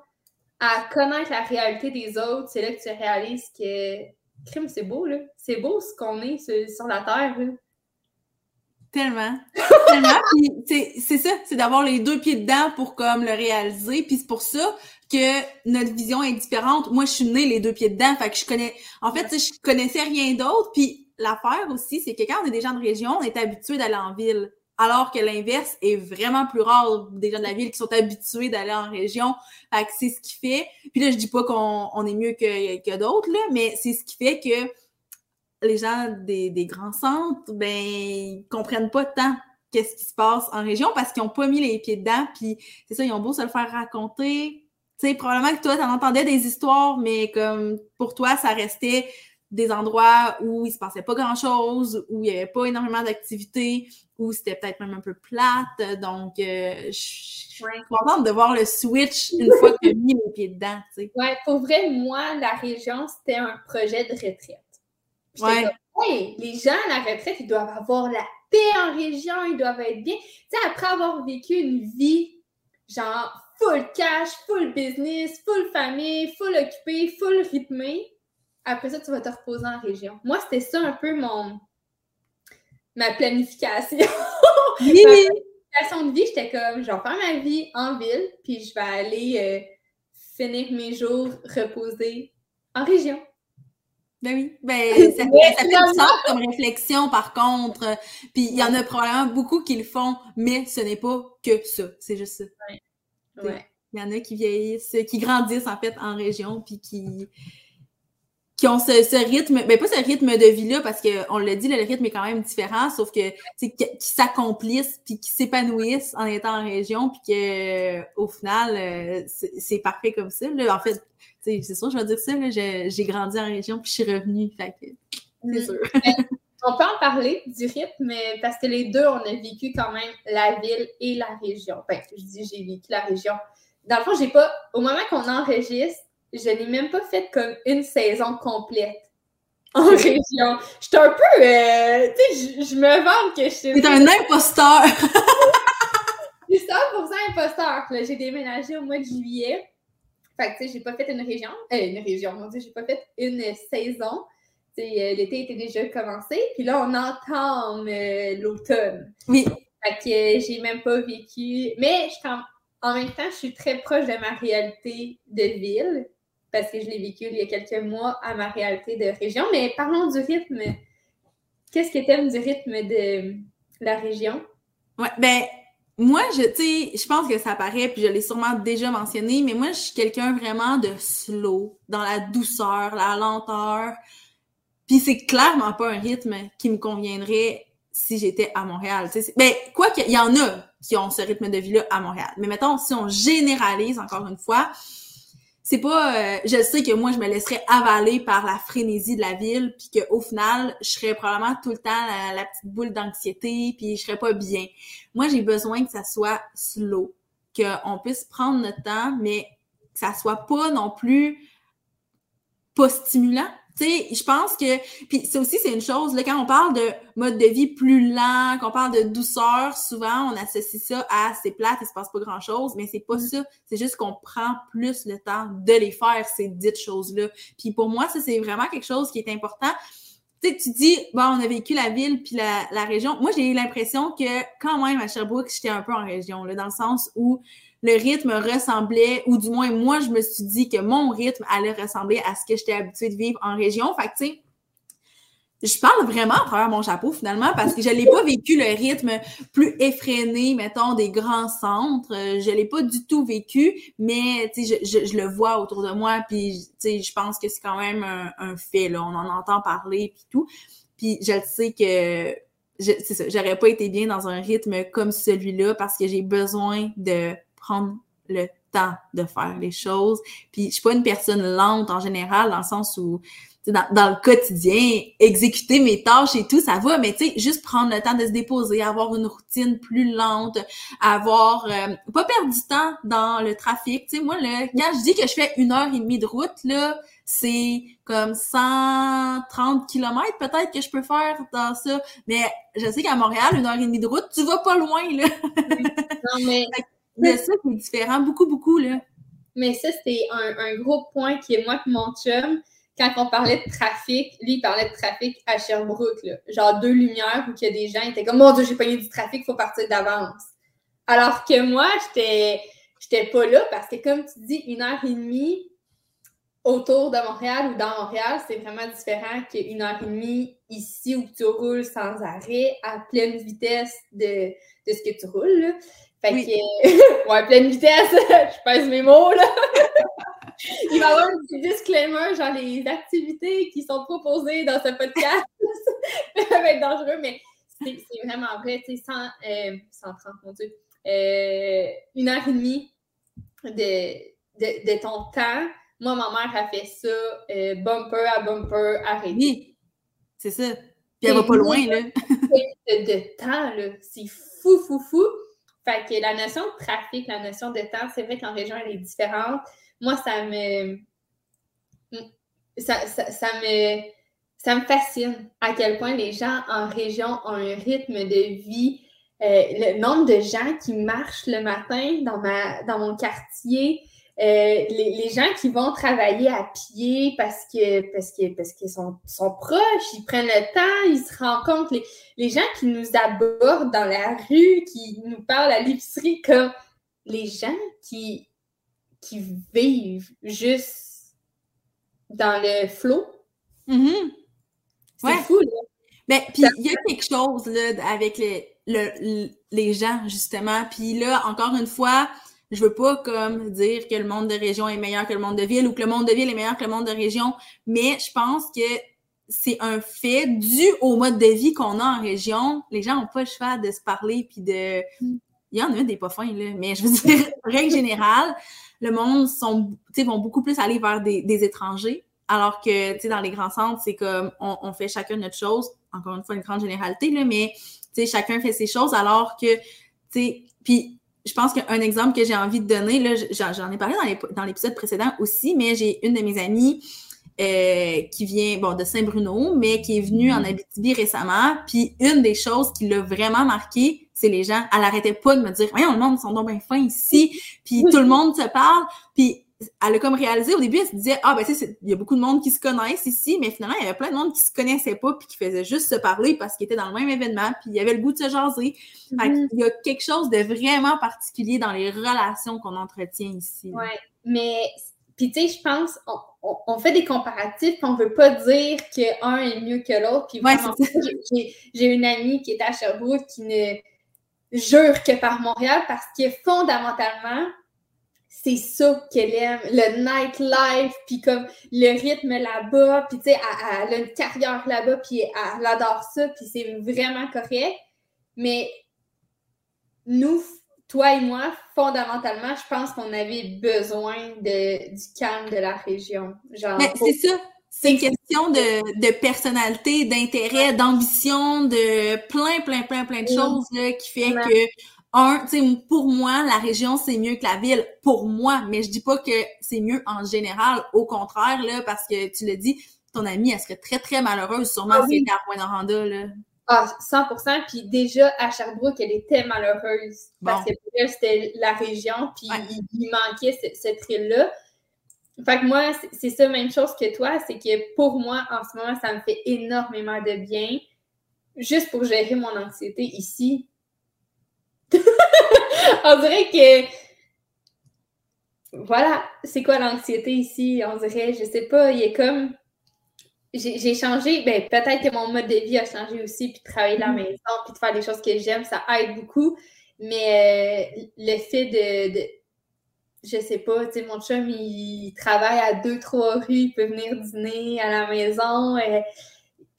à connaître la réalité des autres, c'est là que tu réalises que crime, c'est beau, là. C'est beau ce qu'on est sur, la Terre, là. Tellement. [laughs] Tellement. c'est ça, c'est d'avoir les deux pieds dedans pour comme le réaliser. Puis c'est pour ça que notre vision est différente. Moi, je suis née les deux pieds dedans, fait que je connais. En fait, je connaissais rien d'autre. Puis l'affaire aussi, c'est que quand on est des gens de région, on est habitué d'aller en ville. Alors que l'inverse est vraiment plus rare des gens de la ville qui sont habitués d'aller en région. Fait que c'est ce qui fait. Puis là, je dis pas qu'on est mieux que, que d'autres, là, mais c'est ce qui fait que les gens des, des grands centres, ben, ils comprennent pas tant qu'est-ce qui se passe en région parce qu'ils ont pas mis les pieds dedans. Puis c'est ça, ils ont beau se le faire raconter, tu sais, probablement que toi, tu en entendais des histoires, mais comme pour toi, ça restait des endroits où il se passait pas grand-chose, où il y avait pas énormément d'activités, où c'était peut-être même un peu plate. Donc, euh, je suis contente de voir le switch une fois que tu as mis les pieds dedans. Tu sais. Ouais, pour vrai, moi, la région, c'était un projet de retraite. Ouais. Comme, hey, les gens à la retraite, ils doivent avoir la paix en région, ils doivent être bien. Tu sais, après avoir vécu une vie, genre, full cash, full business, full famille, full occupé, full rythmé. Après ça, tu vas te reposer en région. Moi, c'était ça un peu mon ma planification. [laughs] Oui. ma planification de vie, j'étais comme, je vais faire ma vie en ville, puis je vais aller euh, finir mes jours reposer en région. Ben oui, ben, [laughs] ça, fait, du sens comme réflexion par contre. Puis il y en a probablement beaucoup qui le font, mais ce n'est pas que ça. C'est juste ça. Il y en a qui vieillissent, qui grandissent en fait en région, puis qui, qui ont ce, rythme, ben pas ce rythme de vie-là, parce qu'on l'a dit, le rythme est quand même différent, sauf que qui s'accomplissent puis qui s'épanouissent en étant en région, puis que au final, euh, c'est parfait comme ça. En fait, c'est sûr, je vais dire ça, j'ai grandi en région, puis je suis revenue. Fait que c'est mm. sûr. [laughs] On peut en parler du rythme, parce que les deux, on a vécu quand même la ville et la région. Enfin, je dis j'ai vécu la région. Dans le fond, j'ai pas. Au moment qu'on enregistre, je n'ai même pas fait comme une saison complète en région. J'étais un peu. Euh, tu sais, je me vante que je suis. T'es un imposteur! [laughs] je suis 100% imposteur. J'ai déménagé au mois de juillet. Fait que, tu sais, j'ai pas fait une région. Euh, une région, mon Dieu, j'ai pas fait une saison l'été était déjà commencé, puis là, on entame l'automne. Oui. Fait que j'ai même pas vécu. Mais je, en même temps, je suis très proche de ma réalité de ville, parce que je l'ai vécu il y a quelques mois à ma réalité de région. Mais parlons du rythme. Qu'est-ce que tu aimes du rythme de la région? Ouais, ben, moi, je, je pense que ça paraît, puis je l'ai sûrement déjà mentionné, mais moi, je suis quelqu'un vraiment de slow, dans la douceur, la lenteur. Puis c'est clairement pas un rythme qui me conviendrait si j'étais à Montréal. Ben, quoi qu'il y en a qui ont ce rythme de vie-là à Montréal. Mais mettons, si on généralise encore une fois, c'est pas euh, je sais que moi je me laisserais avaler par la frénésie de la ville puis qu'au final je serais probablement tout le temps la, petite boule d'anxiété puis je serais pas bien. Moi j'ai besoin que ça soit slow qu'on puisse prendre notre temps mais que ça soit pas non plus pas stimulant tu sais, je pense que puis c'est aussi c'est une chose là quand on parle de mode de vie plus lent, qu'on parle de douceur, souvent on associe ça à c'est plate, il se passe pas grand-chose, mais c'est pas mm. ça, c'est juste qu'on prend plus le temps de les faire ces dites choses-là. Puis pour moi, ça c'est vraiment quelque chose qui est important. Tu sais, tu dis, bon, on a vécu la ville puis la, la région. Moi, j'ai eu l'impression que quand même à Sherbrooke, j'étais un peu en région, là, dans le sens où le rythme ressemblait, ou du moins moi, je me suis dit que mon rythme allait ressembler à ce que j'étais habituée de vivre en région. Fait que, tu sais, je parle vraiment à travers mon chapeau finalement parce que je n'ai pas vécu le rythme plus effréné, mettons, des grands centres. Je l'ai pas du tout vécu, mais je, je, je, le vois autour de moi, puis je pense que c'est quand même un, fait. Là. On en entend parler, puis tout. Puis je sais que c'est ça, j'aurais pas été bien dans un rythme comme celui-là parce que j'ai besoin de prendre le temps de faire les choses. Puis je suis pas une personne lente en général, dans le sens où dans, dans, le quotidien, exécuter mes tâches et tout, ça va, mais tu sais, juste prendre le temps de se déposer, avoir une routine plus lente, avoir euh, pas perdre du temps dans le trafic. Tu sais, moi, là, quand je dis que je fais une heure et demie de route, là, c'est comme 130 kilomètres peut-être que je peux faire dans ça. Mais je sais qu'à Montréal, une heure et demie de route, tu vas pas loin, là. non, mais [laughs] mais ça, c'est différent beaucoup, beaucoup, là. Mais ça, c'est un, gros point qui est moi et mon chum. Quand on parlait de trafic, lui, il parlait de trafic à Sherbrooke, là. Genre deux lumières où qu'il y a des gens qui étaient comme Mon Dieu, j'ai pogné du trafic, il faut partir d'avance. Alors que moi, j'étais j'étais pas là parce que, comme tu dis, une heure et demie autour de Montréal ou dans Montréal, c'est vraiment différent qu'une heure et demie ici où tu roules sans arrêt à pleine vitesse de, de ce que tu roules. Fait que, ouais, pleine vitesse, [laughs] je pèse mes mots, là. [laughs] Il va y avoir un petit disclaimer, genre les activités qui sont proposées dans ce podcast [laughs] peuvent être dangereux, mais c'est vraiment vrai, tu sais, 130, euh, mon Dieu, euh, une heure et demie de, de, de, ton temps. Moi, ma mère a fait ça euh, bumper à bumper, arrêté. Oui, c'est ça. Puis elle va pas loin, là. de, de temps, là, c'est fou, fou, fou. Fait que la notion de trafic, la notion de temps, c'est vrai qu'en région, elle est différente. Moi, ça me. Ça, me. Ça me fascine à quel point les gens en région ont un rythme de vie. Euh, le nombre de gens qui marchent le matin dans, ma, dans mon quartier, euh, les, gens qui vont travailler à pied parce que parce que parce qu'ils sont, sont, proches, ils prennent le temps, ils se rencontrent. Les, les gens qui nous abordent dans la rue, qui nous parlent à l'épicerie, comme les gens qui, qui vivent juste dans le flot. Mm-hmm. C'est fou, là. Ben, puis il y a quelque chose là, avec les, le, les gens, justement. Puis là, encore une fois, je veux pas comme dire que le monde de région est meilleur que le monde de ville ou que le monde de ville est meilleur que le monde de région, mais je pense que c'est un fait dû au mode de vie qu'on a en région. Les gens n'ont pas le choix de se parler puis de. Il y en a des pas fins, là, mais je veux dire, [laughs] règle générale, le monde sont, vont beaucoup plus aller vers des, étrangers, alors que dans les grands centres, c'est comme on, on, fait chacun notre chose. Encore une fois, une grande généralité, là, mais chacun fait ses choses, alors que, tu sais, puis je pense qu'un exemple que j'ai envie de donner, là, j'en ai parlé dans l'épisode précédent aussi, mais j'ai une de mes amies euh, qui vient bon de Saint-Bruno, mais qui est venue en mm-hmm. Abitibi récemment. Puis une des choses qui l'a vraiment marqué, c'est les gens. Elle arrêtait pas de me dire Voyons, le monde sont donc bien fins ici. Puis tout le monde se parle. Puis elle a comme réalisé au début, elle se disait Ah, ben, tu sais, il y a beaucoup de monde qui se connaissent ici, mais finalement, il y avait plein de monde qui se connaissait pas, puis qui faisait juste se parler parce qu'ils étaient dans le même événement, puis il y avait le goût de se jaser. Mhm. il y a quelque chose de vraiment particulier dans les relations qu'on entretient ici. Ouais, mais, puis tu sais, je pense, on, on- on fait des comparatifs, puis on veut pas dire qu'un est mieux que l'autre. Puis Ouais, j'ai une amie qui est à Sherbrooke qui ne jure que par Montréal parce que fondamentalement, c'est ça qu'elle aime, le nightlife, puis comme le rythme là-bas, puis tu sais, elle, elle a une carrière là-bas, puis elle, adore ça, puis c'est vraiment correct. Mais nous, toi et moi, fondamentalement, je pense qu'on avait besoin de, du calme de la région. Genre, Mais c'est ça. C'est une question de, de personnalité, d'intérêt, d'ambition, de plein, plein, plein, plein de Oui. choses là, qui fait que, un, tu sais, pour moi, la région, c'est mieux que la ville. Pour moi, mais je dis pas que c'est mieux en général. Au contraire, là, parce que tu l'as dit, ton amie, elle serait très, très malheureuse, sûrement, Ah si oui. elle était à Rwanda, là. Ah, 100%. Puis déjà, à Sherbrooke, elle était malheureuse. Parce que pour elle, c'était la région, puis Ouais. il, il manquait ce- cette île-là. Fait que moi, c'est- c'est ça, même chose que toi, c'est que pour moi, en ce moment, ça me fait énormément de bien. Juste pour gérer mon anxiété ici. On dirait que. Voilà, c'est quoi l'anxiété ici? On dirait, je sais pas, il est comme j'ai changé, ben, peut-être que mon mode de vie a changé aussi, puis de travailler de la Mhm. maison, puis de faire des choses que j'aime, ça aide beaucoup. Mais euh, le fait de, de je sais pas, tu sais, mon chum, il travaille à deux, trois rues, il peut venir dîner à la maison. euh,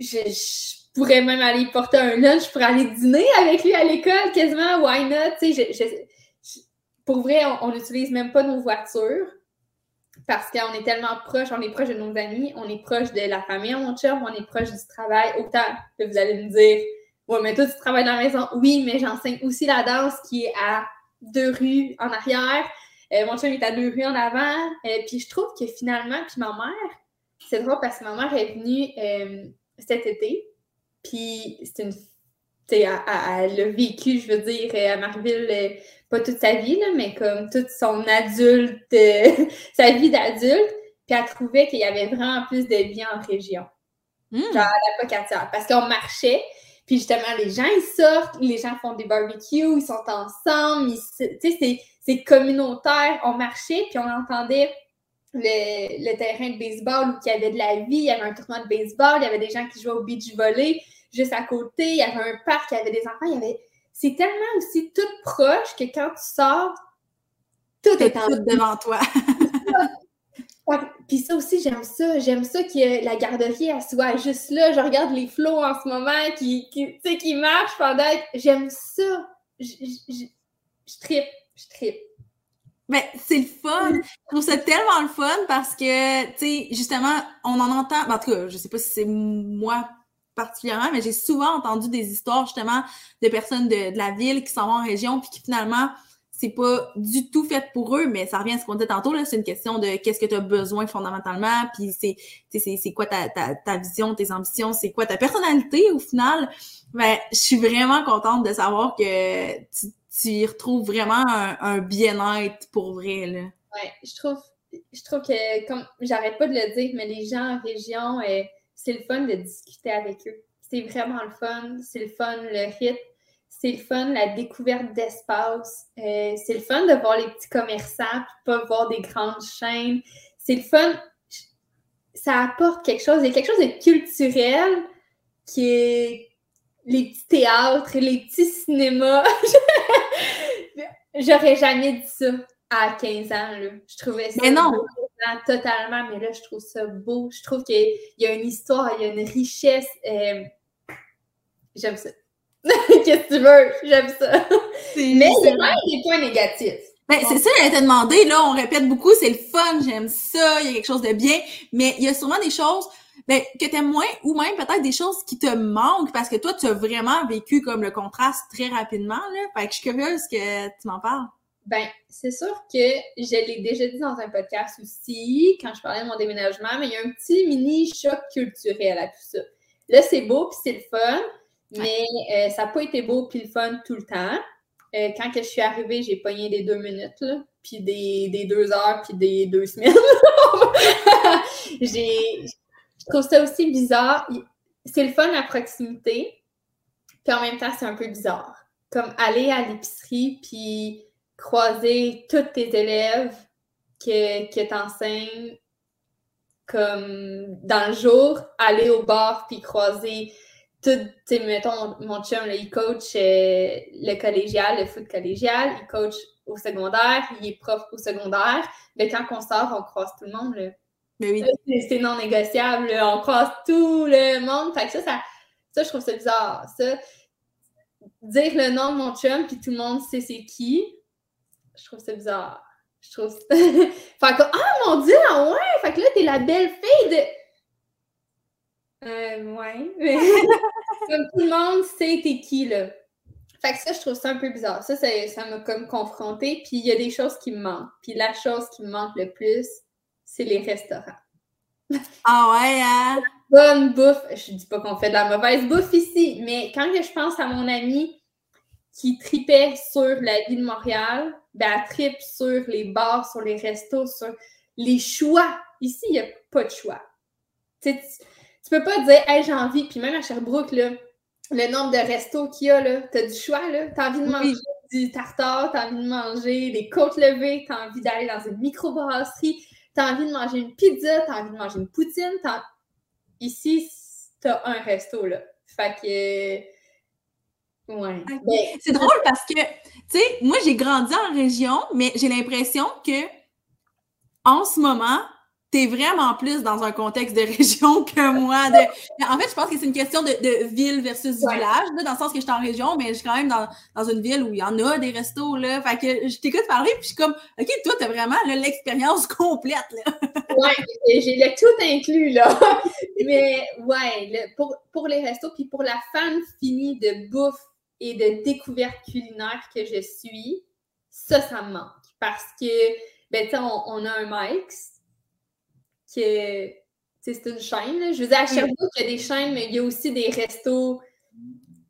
je, je pourrais même aller porter un lunch, je pourrais aller dîner avec lui à l'école, quasiment, why not? Je- pour vrai, on n'utilise même pas nos voitures parce qu'on est tellement proche, on est proche de nos amis, on est proche de la famille, mon chum, on est proche du travail. Autant que vous allez me dire, ouais, mais toi, tu travailles dans la maison. Oui, mais j'enseigne aussi la danse qui est à deux rues en arrière. Euh, mon chum est à deux rues en avant. Euh, puis je trouve que finalement, puis ma mère, c'est drôle parce que ma mère est venue euh, cet été. Puis c'est une. Tu sais, elle, a vécu, je veux dire, à Marville, euh, pas toute sa vie, là, mais comme toute son adulte, euh, [laughs] sa vie d'adulte. Puis elle trouvait qu'il y avait vraiment plus de vie en région Hmm. Genre, la pocatière. Parce qu'on marchait, puis justement, les gens, ils sortent, les gens font des barbecues, ils sont ensemble, tu sais, c'est communautaire. On marchait, puis on entendait le, le terrain de baseball où il y avait de la vie, il y avait un tournoi de baseball, il y avait des gens qui jouaient au beach volley juste à côté, il y avait un parc, il y avait des enfants, il y avait... C'est tellement aussi tout proche que quand tu sors, tout est en tout devant toi. [laughs] Puis ça aussi, j'aime ça. J'aime ça que la garderie, elle soit juste là. Je regarde les flots en ce moment qui, qui, tu sais, qui marchent pendant... J'aime ça. Je, je, je, trippe. Ben, c'est le fun. Je trouve ça tellement le fun parce que, tu sais, justement, on en entend, ben, en tout cas, je sais pas si c'est moi particulièrement, mais j'ai souvent entendu des histoires, justement, de personnes de, de la ville qui s'en vont en région puis qui, finalement, c'est pas du tout fait pour eux, mais ça revient à ce qu'on disait tantôt, là, c'est une question de qu'est-ce que tu as besoin fondamentalement, puis c'est, c'est quoi ta, ta, ta vision, tes ambitions, c'est quoi ta personnalité, au final. Ben, je suis vraiment contente de savoir que tu, tu y retrouves vraiment un, bien-être pour vrai, là. Ouais, je trouve, je trouve que, comme j'arrête pas de le dire, mais les gens en région, euh, c'est le fun de discuter avec eux. C'est vraiment le fun. C'est le fun, le rythme. C'est le fun, la découverte d'espace. Euh, c'est le fun de voir les petits commerçants, puis pas voir des grandes chaînes. C'est le fun. Ça apporte quelque chose. Il y a quelque chose de culturel qui est les petits théâtres, les petits cinémas. [laughs] J'aurais jamais dit ça à 15 ans. Là. Je trouvais ça Mais non. totalement, mais là, je trouve ça beau. Je trouve qu'il y a une histoire, il y a une richesse. euh, J'aime ça. [laughs] Qu'est-ce que tu veux? J'aime ça. Mais il y c'est- même des points négatifs. Ben, c'est ça, j'allais te demander, là, on répète beaucoup, c'est le fun, j'aime ça, il y a quelque chose de bien, mais il y a sûrement des choses ben, que t'aimes moins, ou même peut-être des choses qui te manquent, parce que toi, tu as vraiment vécu comme le contraste très rapidement, là. Fait que je suis curieuse que tu m'en parles. Ben, c'est sûr que je l'ai déjà dit dans un podcast aussi, quand je parlais de mon déménagement, mais il y a un petit mini choc culturel à tout ça. Là, c'est beau puis c'est le fun, mais euh, ça n'a pas été beau puis le fun tout le temps. Euh, quand que je suis arrivée, j'ai pogné des deux minutes, puis des, des deux heures, puis des deux semaines. [laughs] j'ai, trouve ça aussi bizarre. C'est le fun à proximité, puis en même temps, c'est un peu bizarre. Comme aller à l'épicerie, puis croiser tous tes élèves que, que t'enseignes comme dans le jour, aller au bar puis croiser tout, tu mettons, mon, chum, il coach euh, le collégial, le foot collégial, il coach au secondaire, il est prof au secondaire, mais quand on sort, on croise tout le monde. Mais oui. C'est non négociable, on croise tout le monde. Fait que ça, ça, je trouve ça bizarre. Ça, dire le nom de mon chum, puis tout le monde sait c'est qui, je trouve ça bizarre. Je trouve ça... [laughs] fait que, ah mon Dieu, ah ouais! Fait que là, t'es la belle fille de. Euh, ouais. [laughs] comme tout le monde sait t'es qui, là. Fait que ça, je trouve ça un peu bizarre. Ça, ça m'a comme confronté. Puis il y a des choses qui me manquent. Puis la chose qui me manque le plus, c'est les restaurants. Ah ouais, hein? Bonne bouffe. Je dis pas qu'on fait de la mauvaise bouffe ici, mais quand je pense à mon ami qui tripait sur la vie de Montréal, ben, elle tripe sur les bars, sur les restos, sur les choix. Ici, il n'y a pas de choix. Tu, tu peux pas dire, hey, j'ai envie, puis même à Sherbrooke, là, le nombre de restos qu'il y a, là, t'as du choix, là. T'as envie de manger du tartare, t'as envie de manger des côtes levées, t'as envie d'aller dans une microbrasserie, t'as envie de manger une pizza, t'as envie de manger une poutine. As... Ici, t'as un resto, là. Fait que. Ouais. C'est drôle parce que, tu sais, moi, j'ai grandi en région, mais j'ai l'impression que, en ce moment, t'es vraiment plus dans un contexte de [laughs] région que moi. De... En fait, je pense que c'est une question de, ville versus village, dans le sens que je suis en région, mais je suis quand même dans, une ville où il y en a des restos. Là. Fait que je t'écoute parler, puis je suis comme, OK, toi, t'as vraiment l'expérience [laughs] complète. Ouais, j'ai le tout inclus, là. [laughs] mais ouais, pour, pour les restos, puis pour la fan finie de bouffe et de découverte culinaire que je suis, ça, ça me manque. Parce que, ben, tu sais, on, on, a un Mike's, que c'est une chaîne. Je veux dire, à Sherbrooke, il y a des chaînes, mais il y a aussi des restos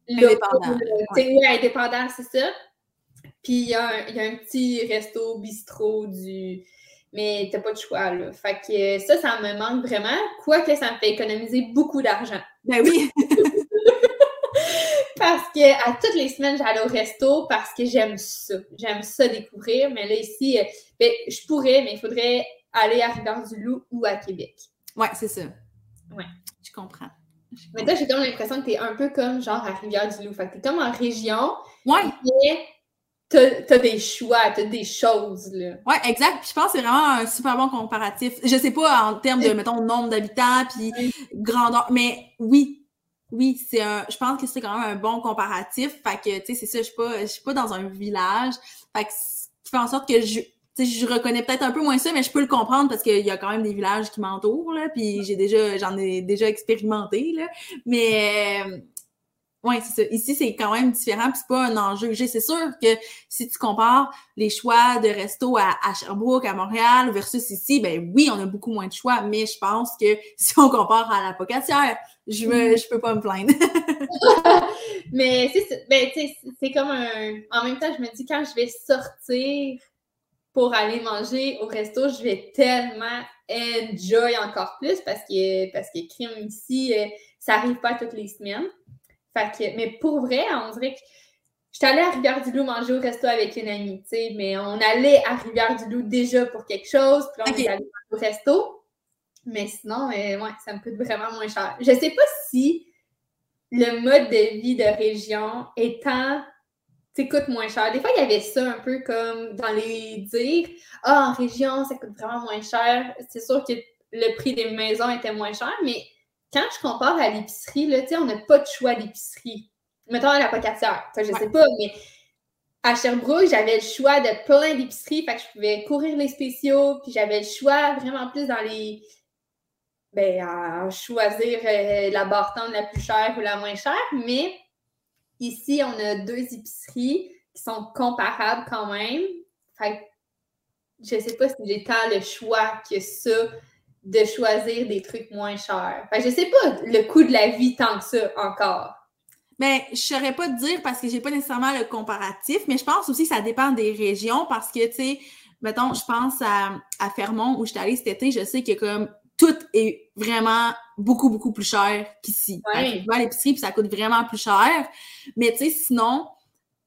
indépendants. Oui, indépendants, c'est ça. Puis il y, a un, il y, a un, petit resto bistrot du. Mais t'as pas de choix, là. Fait que ça, ça me manque vraiment. Quoique ça me fait économiser beaucoup d'argent. Ben oui! [laughs] parce que à toutes les semaines, j'allais au resto parce que j'aime ça. J'aime ça découvrir. Mais là, ici, euh, ben, je pourrais, mais il faudrait aller à Rivière-du-Loup ou à Québec. Ouais, c'est ça. Ouais. Je comprends. Mais toi, j'ai comme l'impression que t'es un peu comme genre à Rivière-du-Loup. Fait que t'es comme en région. Ouais. Mais t'as as des choix, t'as des choses, là. Ouais, exact. Puis je pense que c'est vraiment un super bon comparatif. Je sais pas en termes de, mettons, nombre d'habitants, puis grandeur, mais oui. Oui, c'est un. Je pense que c'est quand même un bon comparatif. Fait que, tu sais, c'est ça, je suis pas, je suis pas dans un village. Fait que, qui fait en sorte que je, je reconnais peut-être un peu moins ça, mais je peux le comprendre parce qu'il y a quand même des villages qui m'entourent, là, puis j'ai déjà, j'en ai déjà expérimenté, là. Mais, euh, ouais, c'est ça. Ici, c'est quand même différent, puis c'est pas un enjeu. C'est sûr que si tu compares les choix de resto à, Sherbrooke, à Montréal, versus ici, ben oui, on a beaucoup moins de choix, mais je pense que [laughs] si on compare à la pocatière, je me, je peux pas me plaindre. [laughs] [laughs] mais c'est, ben, c'est comme un. En même temps, je me dis, quand je vais sortir pour aller manger au resto, je vais tellement enjoy encore plus parce que, parce que crime ici, euh, ça n'arrive pas toutes les semaines. Fait que, mais pour vrai, on dirait que je suis allée à Rivière-du-Loup manger au resto avec une amie, tu sais, mais on allait à Rivière-du-Loup déjà pour quelque chose, puis on est allé au resto. Mais sinon, euh, ouais, ça me coûte vraiment moins cher. Je sais pas si le mode de vie de région étant coûte moins cher. Des fois, il y avait ça un peu comme dans les dire Ah, en région, ça coûte vraiment moins cher. C'est sûr que le prix des maisons était moins cher, mais quand je compare à l'épicerie, là, on n'a pas de choix d'épicerie. Mettons à la pocatière. je sais pas, mais à Sherbrooke, j'avais le choix de plein d'épiceries, fait que je pouvais courir les spéciaux, puis j'avais le choix vraiment plus dans les. Ben, à choisir euh, la bartende la plus chère ou la moins chère, mais Ici, on a deux épiceries qui sont comparables quand même. Fait je ne sais pas si j'ai tant le choix que ça de choisir des trucs moins chers. Fait je sais pas le coût de la vie tant que ça encore. Ben, je saurais pas te dire parce que j'ai pas nécessairement le comparatif, mais je pense aussi que ça dépend des régions parce que, tu sais, mettons, je pense à, à Fermont où je suis allée cet été, je sais que comme tout est vraiment beaucoup, beaucoup plus cher qu'ici. Ouais. Tu vas à l'épicerie puis ça coûte vraiment plus cher. Mais tu sais, sinon,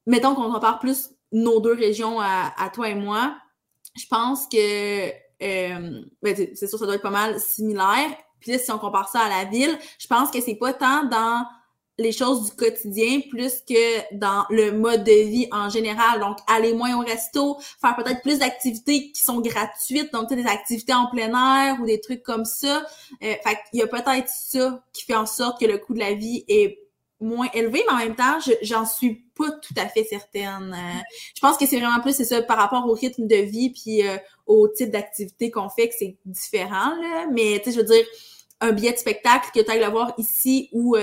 mettons qu'on compare plus nos deux régions à, à toi et moi, je pense que euh, ben, c'est sûr ça doit être pas mal similaire. Puis là, si on compare ça à la ville, je pense que c'est pas tant dans les choses du quotidien plus que dans le mode de vie en général. Donc, aller moins au resto, faire peut-être plus d'activités qui sont gratuites, donc des activités en plein air ou des trucs comme ça. Euh, fait qu'il y a peut-être ça qui fait en sorte que le coût de la vie est moins élevé, mais en même temps, je- j'en suis pas tout à fait certaine. Euh, je pense que c'est vraiment plus, c'est ça, par rapport au rythme de vie puis euh, au type d'activité qu'on fait que c'est différent, là. Mais, tu sais, je veux dire, un billet de spectacle que tu ailles le voir ici ou, euh,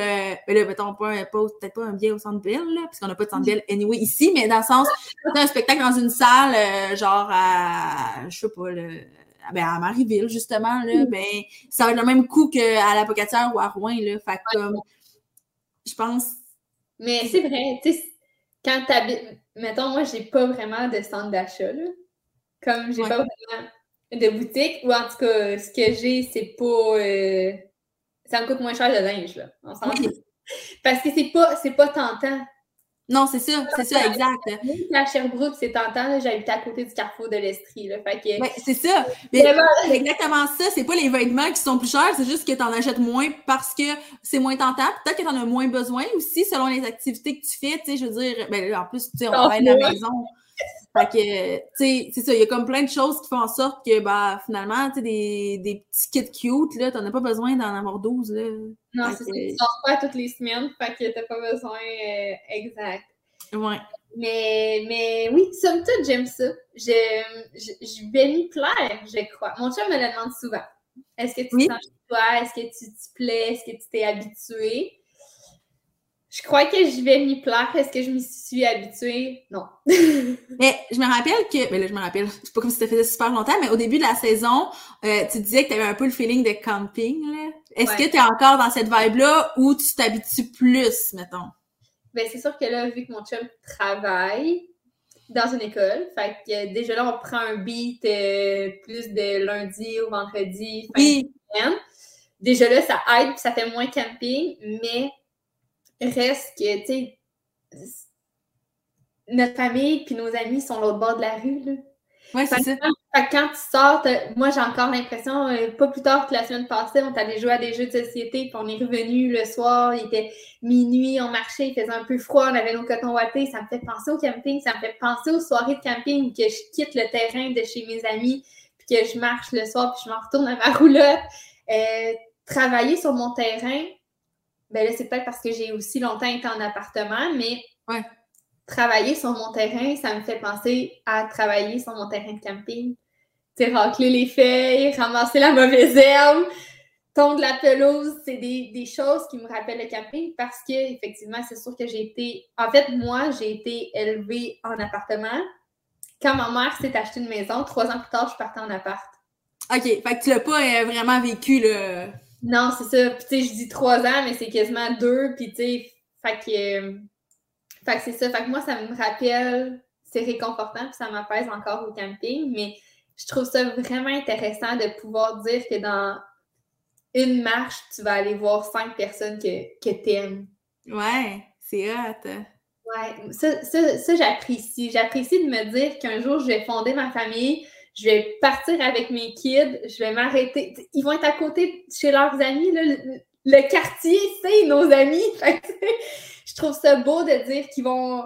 ben là, mettons, pas, pas- peut-être pas un billet au Centre Bell, là, parce qu'on n'a pas de Centre Bell anyway ici, mais dans le sens, un spectacle dans une salle, euh, genre à, je sais pas, le, ben à Marieville, justement, là, ben, ça va être le même coût qu'à la Pocatière ou à Rouen, là. Fait comme, je pense, Mais c'est vrai, tu sais, quand t'habites, mettons, moi, j'ai pas vraiment de centre d'achat, là. Comme j'ai Ouais. pas vraiment de boutique, ou en tout cas, ce que j'ai, c'est pas. euh, ça me coûte moins cher de linge, là. On. Oui. [laughs] Parce que c'est pas, c'est pas tentant. non, c'est ça, c'est ça, exact. À Sherbrooke, c'est tentant, j'habite à côté du carrefour de l'Estrie, là. Fait que. C'est ça. Mais Vraiment. c'est exactement ça. C'est pas les vêtements qui sont plus chers, c'est juste que tu en achètes moins parce que c'est moins tentant. Peut-être que tu en as moins besoin aussi selon les activités que tu fais. Tu sais, je veux dire, ben en plus, tu sais, on travaille de la maison. Fait que, tu sais, c'est ça. Il y a comme plein de choses qui font en sorte que, bah, finalement, tu sais, des, des petits kits cute, là, t'en as pas besoin d'en avoir 12, là. Non, c'est ça. Tu sors pas toutes les semaines, fait que t'as pas besoin euh, exact. Ouais. Mais, mais oui, somme toute, j'aime ça. Je, je, je vais m'y plaire, je crois. Mon chum me le demande souvent. Est-ce que tu Oui. te sens chez toi? Est-ce que tu te plais? Est-ce que tu t'es habitué? Je crois que je vais m'y plaire. Est-ce que je m'y suis habituée? Non. [laughs] Mais je me rappelle que, ben là, je me rappelle, c'est pas comme si ça faisait super longtemps, mais au début de la saison, euh, tu disais que tu avais un peu le feeling de camping, là. Est-ce Ouais. que tu es encore dans cette vibe-là ou tu t'habitues plus, mettons? Ben, c'est sûr que là, vu que mon chum travaille dans une école, fait que déjà là, on prend un beat euh, plus de lundi au vendredi, fin Oui, semaine. Déjà là, ça aide, puis ça fait moins camping, mais reste que, tu sais, notre famille puis nos amis sont l'autre bord de la rue, là. ouais, c'est ça. quand, quand tu sors, moi j'ai encore l'impression, euh, pas plus tard que la semaine passée, on allé jouer à des jeux de société, puis on est revenu le soir, il était minuit, on marchait, il faisait un peu froid, on avait nos cotons wattés, ça me fait penser au camping, ça me fait penser aux soirées de camping, que je quitte le terrain de chez mes amis, puis que je marche le soir, puis je m'en retourne à ma [laughs] roulotte. Euh, travailler sur mon terrain, ben là, c'est peut-être parce que j'ai aussi longtemps été en appartement, mais Ouais. travailler sur mon terrain, ça me fait penser à travailler sur mon terrain de camping. Tu racler les feuilles, ramasser la mauvaise herbe, tondre la pelouse, c'est des, des choses qui me rappellent le camping parce que, effectivement, c'est sûr que j'ai été. En fait, moi, j'ai été élevée en appartement. Quand ma mère s'est acheté une maison, trois ans plus tard, je partais en appart. OK, fait que tu l'as pas euh, vraiment vécu, là. Non, c'est ça. Puis, tu sais, je dis trois ans, mais c'est quasiment deux. Puis, tu sais, fait que. euh, fait que c'est ça. Fait que moi, ça me rappelle, c'est réconfortant, puis ça m'apaise encore au camping. Mais je trouve ça vraiment intéressant de pouvoir dire que dans une marche, tu vas aller voir cinq personnes que, que t'aimes. Ouais, c'est hot. Ouais, ça, ça, ça j'apprécie. J'apprécie de me dire qu'un jour, je vais fonder ma famille, je vais partir avec mes kids, je vais m'arrêter. Ils vont être à côté chez leurs amis. Là, le, le quartier, c'est nos amis. [laughs] Je trouve ça beau de dire qu'ils vont,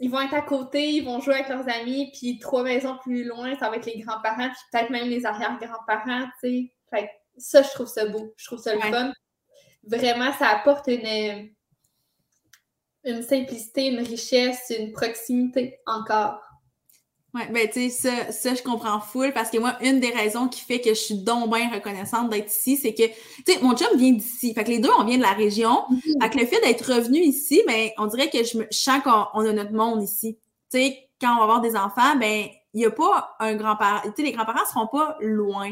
ils vont être à côté, ils vont jouer avec leurs amis, puis trois maisons plus loin, ça va être les grands-parents, puis peut-être même les arrière-grands-parents, tu sais. Ça, je trouve ça beau. Je trouve ça le Ouais. fun. Vraiment, ça apporte une une simplicité, une richesse, une proximité encore. Ouais, ben tu sais, ça, ça, je comprends full parce que moi, une des raisons qui fait que je suis donc bien reconnaissante d'être ici, c'est que, tu sais, mon chum vient d'ici. Fait que les deux, on vient de la région. Fait que le fait d'être revenu ici, ben, on dirait que je, me, je sens qu'on on a notre monde ici. Tu sais, quand on va avoir des enfants, ben, il n'y a pas un grand-parent. Tu sais, les grands-parents seront pas loin.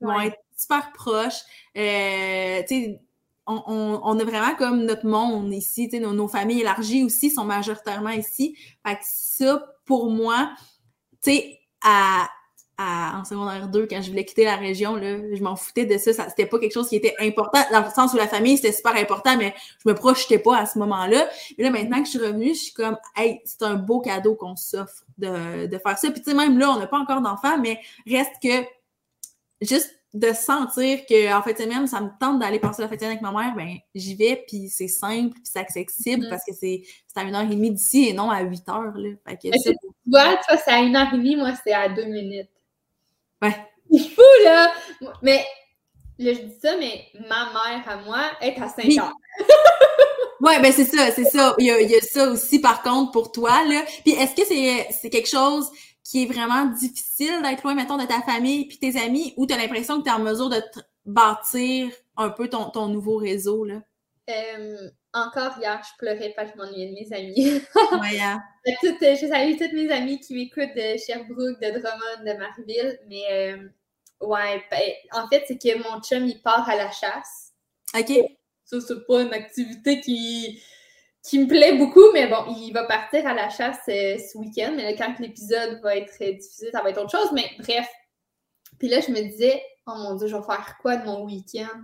Ils vont Ouais. être super proches. Euh, tu sais, on, on, on a vraiment comme notre monde ici. Tu sais, nos, nos familles élargies aussi sont majoritairement ici. Fait que ça, pour moi, tu sais, à en secondaire 2 quand je voulais quitter la région. Là, je m'en foutais de ça. c'était pas quelque chose qui était important. Dans le sens où la famille, c'était super important, mais je me projetais pas à ce moment-là. Mais là, maintenant que je suis revenue, je suis comme, hey, c'est un beau cadeau qu'on s'offre de, de faire ça. Puis tu sais, même là, on n'a pas encore d'enfants, mais reste que juste de sentir que en fait semaine, ça me tente d'aller passer la fête avec ma mère, ben j'y vais, puis c'est simple, puis c'est accessible mm. parce que c'est à une heure et demie d'ici et non à 8 heures. Là. Fait que tu vois, toi, c'est à une heure et demie, moi, c'est à deux minutes. Ouais. C'est fou, là! Mais, là, je dis ça, mais ma mère à moi est à 5 heures. [laughs] ouais, ben c'est ça, c'est ça. Il y, a, il y, a, ça aussi, par contre, pour toi, là. Puis est-ce que c'est quelque chose qui est vraiment difficile d'être loin, mettons, de ta famille puis tes amis, ou tu as l'impression que tu es en mesure de bâtir un peu ton, ton nouveau réseau, là? Euh, encore hier, je pleurais parce que je m'ennuyais de mes amis. [laughs] hein. [laughs] Toutes, je salue toutes mes amies qui m'écoutent de Sherbrooke, de Drummond, de Marville, mais euh, ouais, ben, en fait, c'est que mon chum, il part à la chasse. OK. Ça, c'est pas une activité qui qui me plaît beaucoup, mais bon, il va partir à la chasse euh, ce week-end. Mais quand l'épisode va être diffusé, ça va être autre chose. Mais bref. Puis là, je me disais, oh mon Dieu, je vais faire quoi de mon week-end?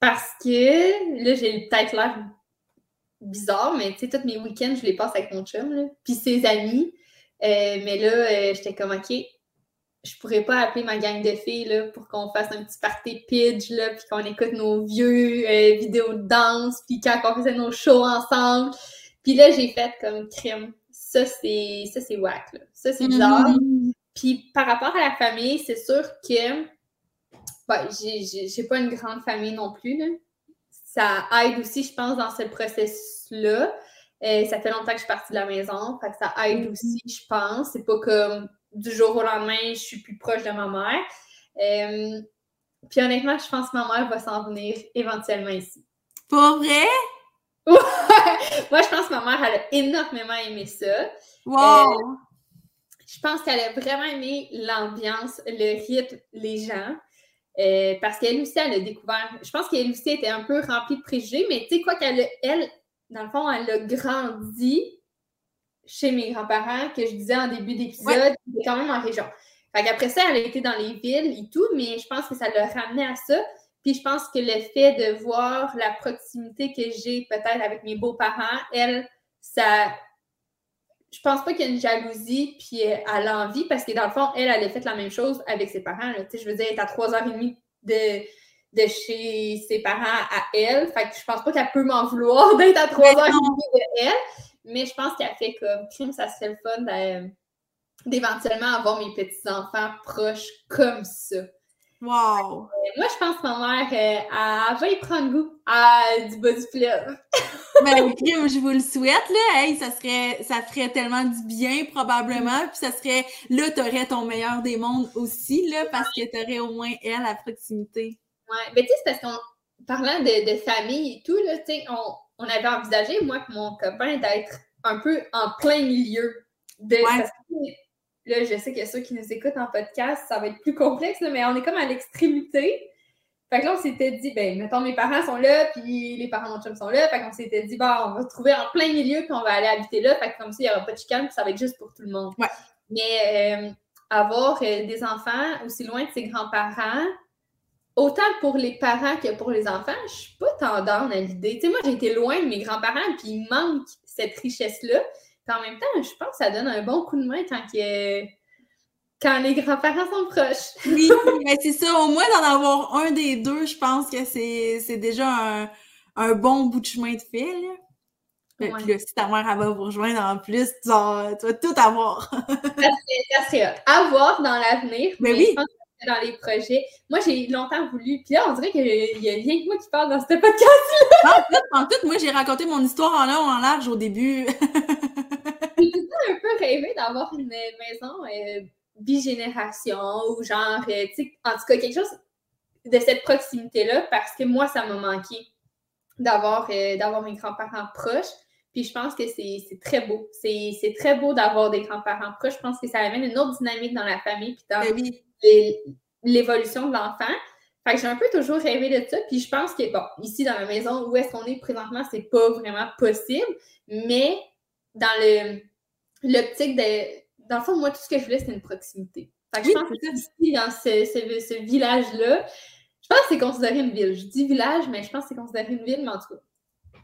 Parce que là, j'ai peut-être l'air bizarre, mais tu sais, tous mes week-ends, je les passe avec mon chum, là. puis ses amis. Euh, mais là, euh, j'étais comme, OK, je pourrais pas appeler ma gang de filles là, pour qu'on fasse un petit party pidge, là, puis qu'on écoute nos vieux euh, vidéos de danse, puis quand on faisait nos shows ensemble. Puis là, j'ai fait comme crime. Ça, c'est ça c'est whack. Là. Ça, c'est bizarre. Mm-hmm. Puis par rapport à la famille, c'est sûr que ben, j'ai pas une grande famille non plus. Là. Ça aide aussi, je pense, dans ce processus-là. Euh, ça fait longtemps que je suis partie de la maison, fait que ça aide mm-hmm. aussi, je pense. C'est pas comme du jour au lendemain, je suis plus proche de ma mère. Euh, puis honnêtement, je pense que ma mère va s'en venir éventuellement ici. Pour vrai? [laughs] Moi, je pense que ma mère, elle a énormément aimé ça. Wow! Euh, je pense qu'elle a vraiment aimé l'ambiance, le rythme, les gens. Euh, parce qu'elle aussi, elle a découvert. Je pense qu'elle aussi était un peu remplie de préjugés, mais tu sais quoi qu'elle elle, dans le fond, elle a grandi chez mes grands-parents que je disais en début d'épisode, qui quand même en région. Fait qu'après ça, elle a été dans les villes et tout, mais je pense que ça l'a ramené à ça. Puis je pense que le fait de voir la proximité que j'ai peut-être avec mes beaux-parents, elle, ça. Je pense pas qu'il y ait une jalousie, puis elle a envie, parce que dans le fond, elle, elle a fait la même chose avec ses parents. Je veux dire, elle est à 3h30 de, de chez ses parents à elle. Fait que je pense pas qu'elle peut m'en vouloir [laughs] d'être à 3h30 de elle. Mais je pense qu'elle fait comme crime, ça serait le fun d'éventuellement avoir mes petits-enfants proches comme ça. Wow! Euh, moi, je pense que ma mère, euh, elle va y prendre goût à du du fleuve. [laughs] ben, crime, je vous le souhaite, là. Hey, ça serait, ça ferait tellement du bien, probablement. Puis ça serait, là, t'aurais ton meilleur des mondes aussi, là, parce que t'aurais au moins elle à proximité. Ouais, mais tu sais, c'est parce qu'en parlant de, de, famille et tout, là, tu sais, on, on avait envisagé, moi et mon copain, d'être un peu en plein milieu. De, là, je sais qu'il y a ceux qui nous écoutent en podcast, ça va être plus complexe, mais on est comme à l'extrémité. Fait que là, on s'était dit, ben, mettons, mes parents sont là, puis les parents de mon chum sont là. Fait qu'on s'était dit, bon, on va se trouver en plein milieu, puis on va aller habiter là. Fait que comme ça, il n'y aura pas de chicane, puis ça va être juste pour tout le monde. Mais euh, avoir euh, des enfants aussi loin de ses grands-parents, autant pour les parents que pour les enfants, je suis pas tendance à l'idée. Tu sais, moi, j'ai été loin de mes grands-parents, puis il manque cette richesse-là. Puis en même temps, je pense que ça donne un bon coup de main quand, quand les grands-parents sont proches. [laughs] oui, mais c'est ça. Au moins, d'en avoir un des deux, je pense que c'est déjà un, bon bout de chemin de fait, là. Puis là, si ta mère elle va vous rejoindre en plus, tu vas, tout avoir. [laughs] ça serait, ça voir dans l'avenir. Ben mais, oui dans les projets. Moi, j'ai longtemps voulu. Puis là, on dirait qu'il y a rien que moi qui parle dans ce podcast-là. [laughs] en, tout, moi, j'ai raconté mon histoire en long, en large au début. [laughs] j'ai un peu rêvé d'avoir une maison euh, bigénération ou genre, euh, tu sais, en tout cas, quelque chose de cette proximité-là parce que moi, ça m'a manqué d'avoir euh, d'avoir mes grands-parents proches. Puis je pense que c'est très beau. C'est très beau d'avoir des grands-parents proches. Je pense que ça amène une autre dynamique dans la famille. Puis dans, ben oui l'évolution de l'enfant. Fait que j'ai un peu toujours rêvé de ça. Puis je pense que, bon, ici dans la maison où est-ce qu'on est présentement, c'est pas vraiment possible. Mais dans le l'optique de. Dans le fond, moi, tout ce que je voulais, c'était une proximité. Fait que je pense que ici, dans ce, ce, village-là, je pense que c'est considéré une ville. Je dis village, mais je pense que c'est considéré une ville, mais en tout cas,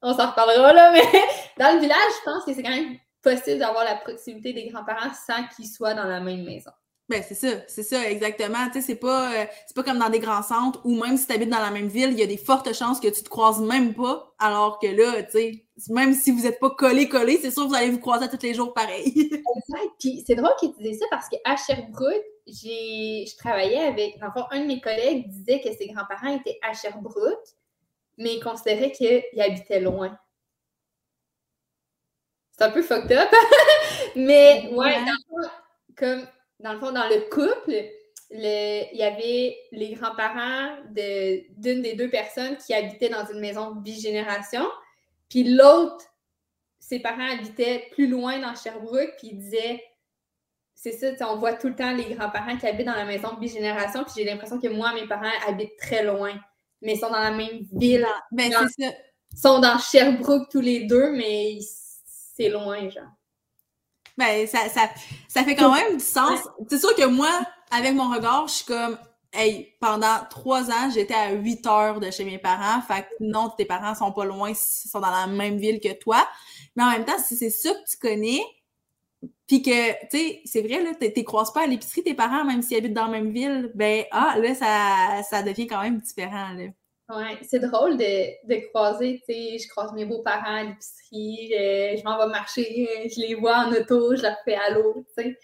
on s'en reparlera là, mais [laughs] dans le village, je pense que c'est quand même possible d'avoir la proximité des grands-parents sans qu'ils soient dans la même maison. Ben, c'est ça, c'est ça, exactement. Tu sais, c'est pas, euh, c'est pas comme dans des grands centres où même si tu habites dans la même ville, il y a des fortes chances que tu te croises même pas, alors que là, tu sais, même si vous n'êtes pas collé-collé, c'est sûr que vous allez vous croiser tous les jours pareil. [laughs] exact. Puis c'est drôle tu dises ça parce qu'à Sherbrooke, j'ai, je travaillais avec, enfin, un de mes collègues disait que ses grands-parents étaient à Sherbrooke, mais il considérait qu'ils habitaient loin. C'est un peu fucked up, [laughs] mais ouais, comme dans le fond, dans le couple, il y avait les grands-parents d'une des deux personnes qui habitaient dans une maison bigénération, puis l'autre, ses parents habitaient plus loin dans Sherbrooke, puis il disait c'est ça, on voit tout le temps les grands-parents qui habitent dans la maison bigénération, puis j'ai l'impression que moi, mes parents habitent très loin, mais ils sont dans la même ville. Ben, c'est ça. Ils sont dans Sherbrooke tous les deux, mais c'est loin, genre. Ben, ça, ça, ça fait quand même du sens. C'est sûr que moi, avec mon regard, je suis comme, hey, pendant trois ans, j'étais à huit heures de chez mes parents. Fait que non, tes parents sont pas loin, ils sont dans la même ville que toi. Mais en même temps, si c'est ça que tu connais, puis que, tu sais, c'est vrai, là, t'es croises pas à l'épicerie tes parents, même s'ils habitent dans la même ville, ben, ah, là, ça, ça devient quand même différent, là. Ouais, c'est drôle de, de croiser, tu sais, je croise mes beaux-parents à l'épicerie, je, m'en vais marcher, je les vois en auto, je leur fais allô, tu sais.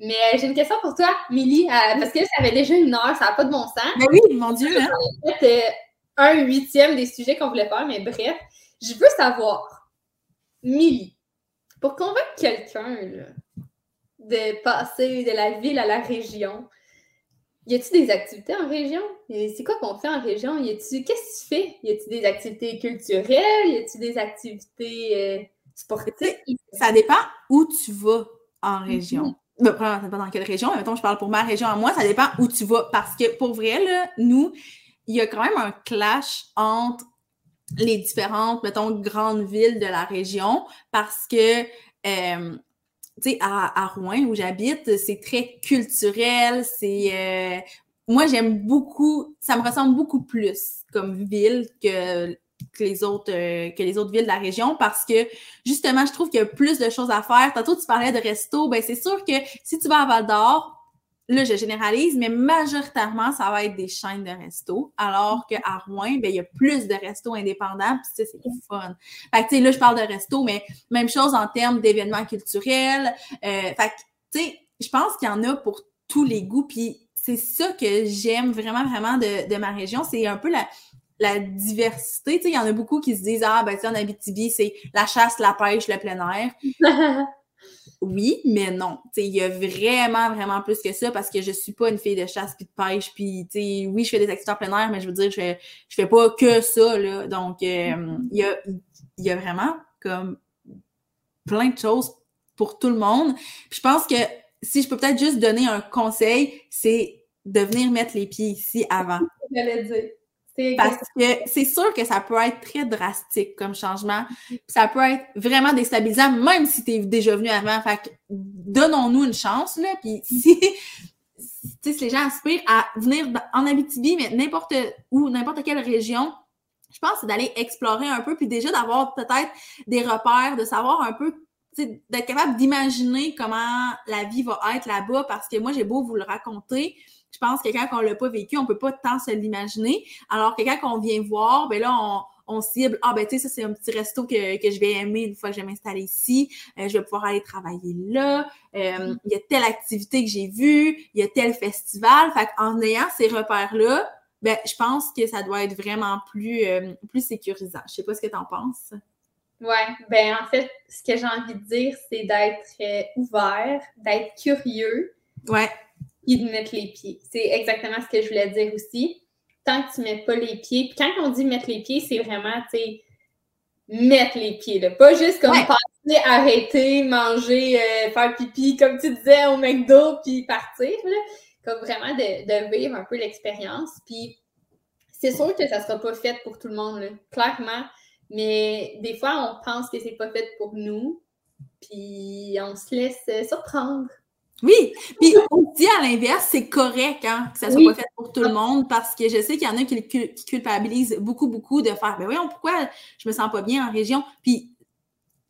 Mais euh, j'ai une question pour toi, Milly, euh, parce que ça avait déjà une heure, ça n'a pas de bon sens. Mais oui, mon Dieu, hein? C'était un huitième des sujets qu'on voulait faire, mais bref, je veux savoir, Milly, pour convaincre quelqu'un de passer de la ville à la région, y a-t-il des activités en région? C'est quoi qu'on fait en région? Y a-tu, qu'est-ce que tu fais? Y a-t-il des activités culturelles? Y a-t-il des activités euh, sportives? Ça dépend où tu vas en région. Mm -hmm. pas dans quelle région, mais mettons, je parle pour ma région à moi, ça dépend où tu vas. Parce que pour vrai, là, nous, il y a quand même un clash entre les différentes, mettons, grandes villes de la région parce que euh, à, Rouen, où j'habite, c'est très culturel, c'est... Euh, moi, j'aime beaucoup, ça me ressemble beaucoup plus comme ville que, que les autres euh, que les autres villes de la région parce que justement, je trouve qu'il y a plus de choses à faire. Tantôt, tu parlais de resto, ben c'est sûr que si tu vas à Val d'Or, là, je généralise, mais majoritairement, ça va être des chaînes de restos, alors qu'à Rouen, ben, il y a plus de restos indépendants, puis ça, c'est fun. Fait que, tu sais, là, je parle de restos, mais même chose en termes d'événements culturels. Euh, fait que, tu sais, je pense qu'il y en a pour tous les goûts, puis c'est ça que j'aime vraiment, vraiment de, ma région, c'est un peu la, la diversité. Tu sais, il y en a beaucoup qui se disent, ah, ben, tu sais, en Abitibi, c'est la chasse, la pêche, le plein air. [laughs] oui, mais non. Il y a vraiment, vraiment plus que ça parce que je suis pas une fille de chasse puis de pêche. Puis, oui, je fais des activités en plein air, mais je veux dire, je fais, je fais pas que ça. Là. Donc, euh, il y, a, y a vraiment comme plein de choses pour tout le monde. Je pense que si je peux peut-être juste donner un conseil, c'est de venir mettre les pieds ici avant. J'allais dire. Parce que c'est sûr que ça peut être très drastique comme changement. Ça peut être vraiment déstabilisant, même si tu es déjà venu avant. Fait que donnons-nous une chance, là. Puis [laughs] si, si les gens aspirent à venir en Abitibi, mais n'importe où, n'importe quelle région, je pense c'est d'aller explorer un peu, puis déjà d'avoir peut-être des repères, de savoir un peu d'être capable d'imaginer comment la vie va être là-bas, parce que moi, j'ai beau vous le raconter, je pense que quand on l'a pas vécu, on peut pas tant se l'imaginer. Alors que quand on vient voir, ben là, on, on cible, ah ben tu sais, ça c'est un petit resto que, que je vais aimer une fois que je vais m'installer ici, euh, je vais pouvoir aller travailler là, euh, il y a telle activité que j'ai vue, il y a tel festival. Fait en ayant ces repères-là, ben je pense que ça doit être vraiment plus, euh, plus sécurisant. Je sais pas ce que tu en penses. Ouais, ben en fait, ce que j'ai envie de dire, c'est d'être ouvert, d'être curieux. Ouais et de mettre les pieds. C'est exactement ce que je voulais dire aussi. Tant que tu ne mets pas les pieds, puis quand on dit mettre les pieds, c'est vraiment, tu sais, mettre les pieds, là. Pas juste comme passer, arrêter, manger, euh, faire pipi, comme tu disais, au McDo, puis partir, là. Comme vraiment de, de vivre un peu l'expérience. Puis c'est sûr que ça ne sera pas fait pour tout le monde, là, clairement. Mais des fois, on pense que c'est pas fait pour nous, puis on se laisse surprendre. Oui, puis aussi à l'inverse, c'est correct hein, que ça soit pas fait pour tout le monde parce que je sais qu'il y en a qui, qui, culpabilisent beaucoup, beaucoup de faire Ben voyons, pourquoi je me sens pas bien en région? Puis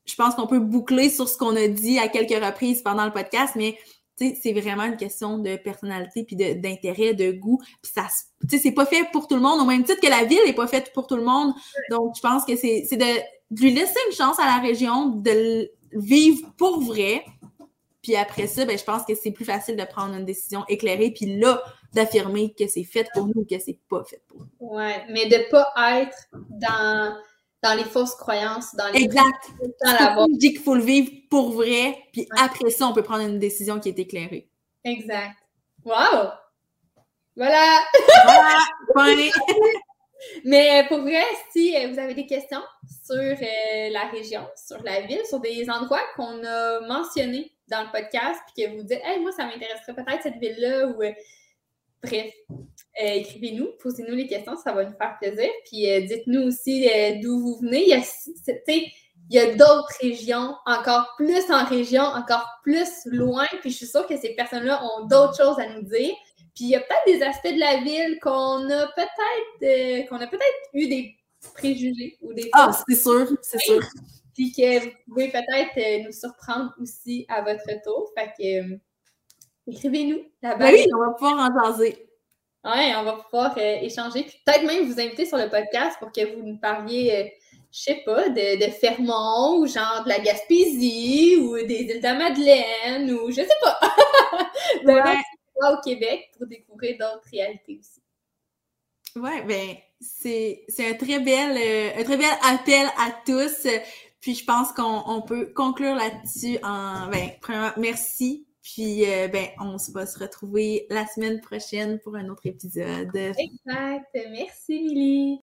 je pense qu'on peut boucler sur ce qu'on a dit à quelques reprises pendant le podcast, mais c'est vraiment une question de personnalité, puis d'intérêt, de, goût. Puis ça, c'est pas fait pour tout le monde, au même titre que la ville n'est pas faite pour tout le monde. Donc, je pense que c'est de, lui laisser une chance à la région de vivre pour vrai. Puis après ça, ben, je pense que c'est plus facile de prendre une décision éclairée, puis là, d'affirmer que c'est fait pour nous ou que c'est pas fait pour nous. Ouais, mais de pas être dans dans les fausses croyances, dans les... Exact. On dit qu'il faut le vivre pour vrai, puis après ça, on peut prendre une décision qui est éclairée. Exact. Wow! Voilà! Voilà! [laughs] Mais pour vrai, si euh, vous avez des questions sur euh, la région, sur la ville, sur des endroits qu'on a mentionnés dans le podcast, puis que vous dites, hey, moi, ça m'intéresserait peut-être cette ville-là, ou euh, bref, écrivez-nous, posez-nous les questions, ça va nous faire plaisir. Puis dites-nous aussi d'où vous venez. Il y a, il y a d'autres régions, encore plus en région, encore plus loin. Puis je suis sûre que ces personnes-là ont d'autres choses à nous dire. Puis il y a peut-être des aspects de la ville qu'on a peut-être qu'on a peut-être eu des préjugés ou des Ah, c'est sûr, c'est sûr. Puis que vous pouvez peut-être nous surprendre aussi à votre tour. Fait que écrivez-nous. Ben oui, on va pouvoir en jaser. Oui, on va pouvoir euh, échanger, puis peut-être même vous inviter sur le podcast pour que vous nous parliez, je euh, sais pas, de, de, Fermont ou genre de la Gaspésie ou des îles de la Madeleine ou je sais pas. [laughs] de au Québec pour découvrir d'autres réalités aussi. Oui, ben c'est un très bel euh, un très bel appel à tous. Puis je pense qu'on peut conclure là-dessus en ben premièrement, merci puis, euh, ben, on va se retrouver la semaine prochaine pour un autre épisode. Exact. Merci, Lily.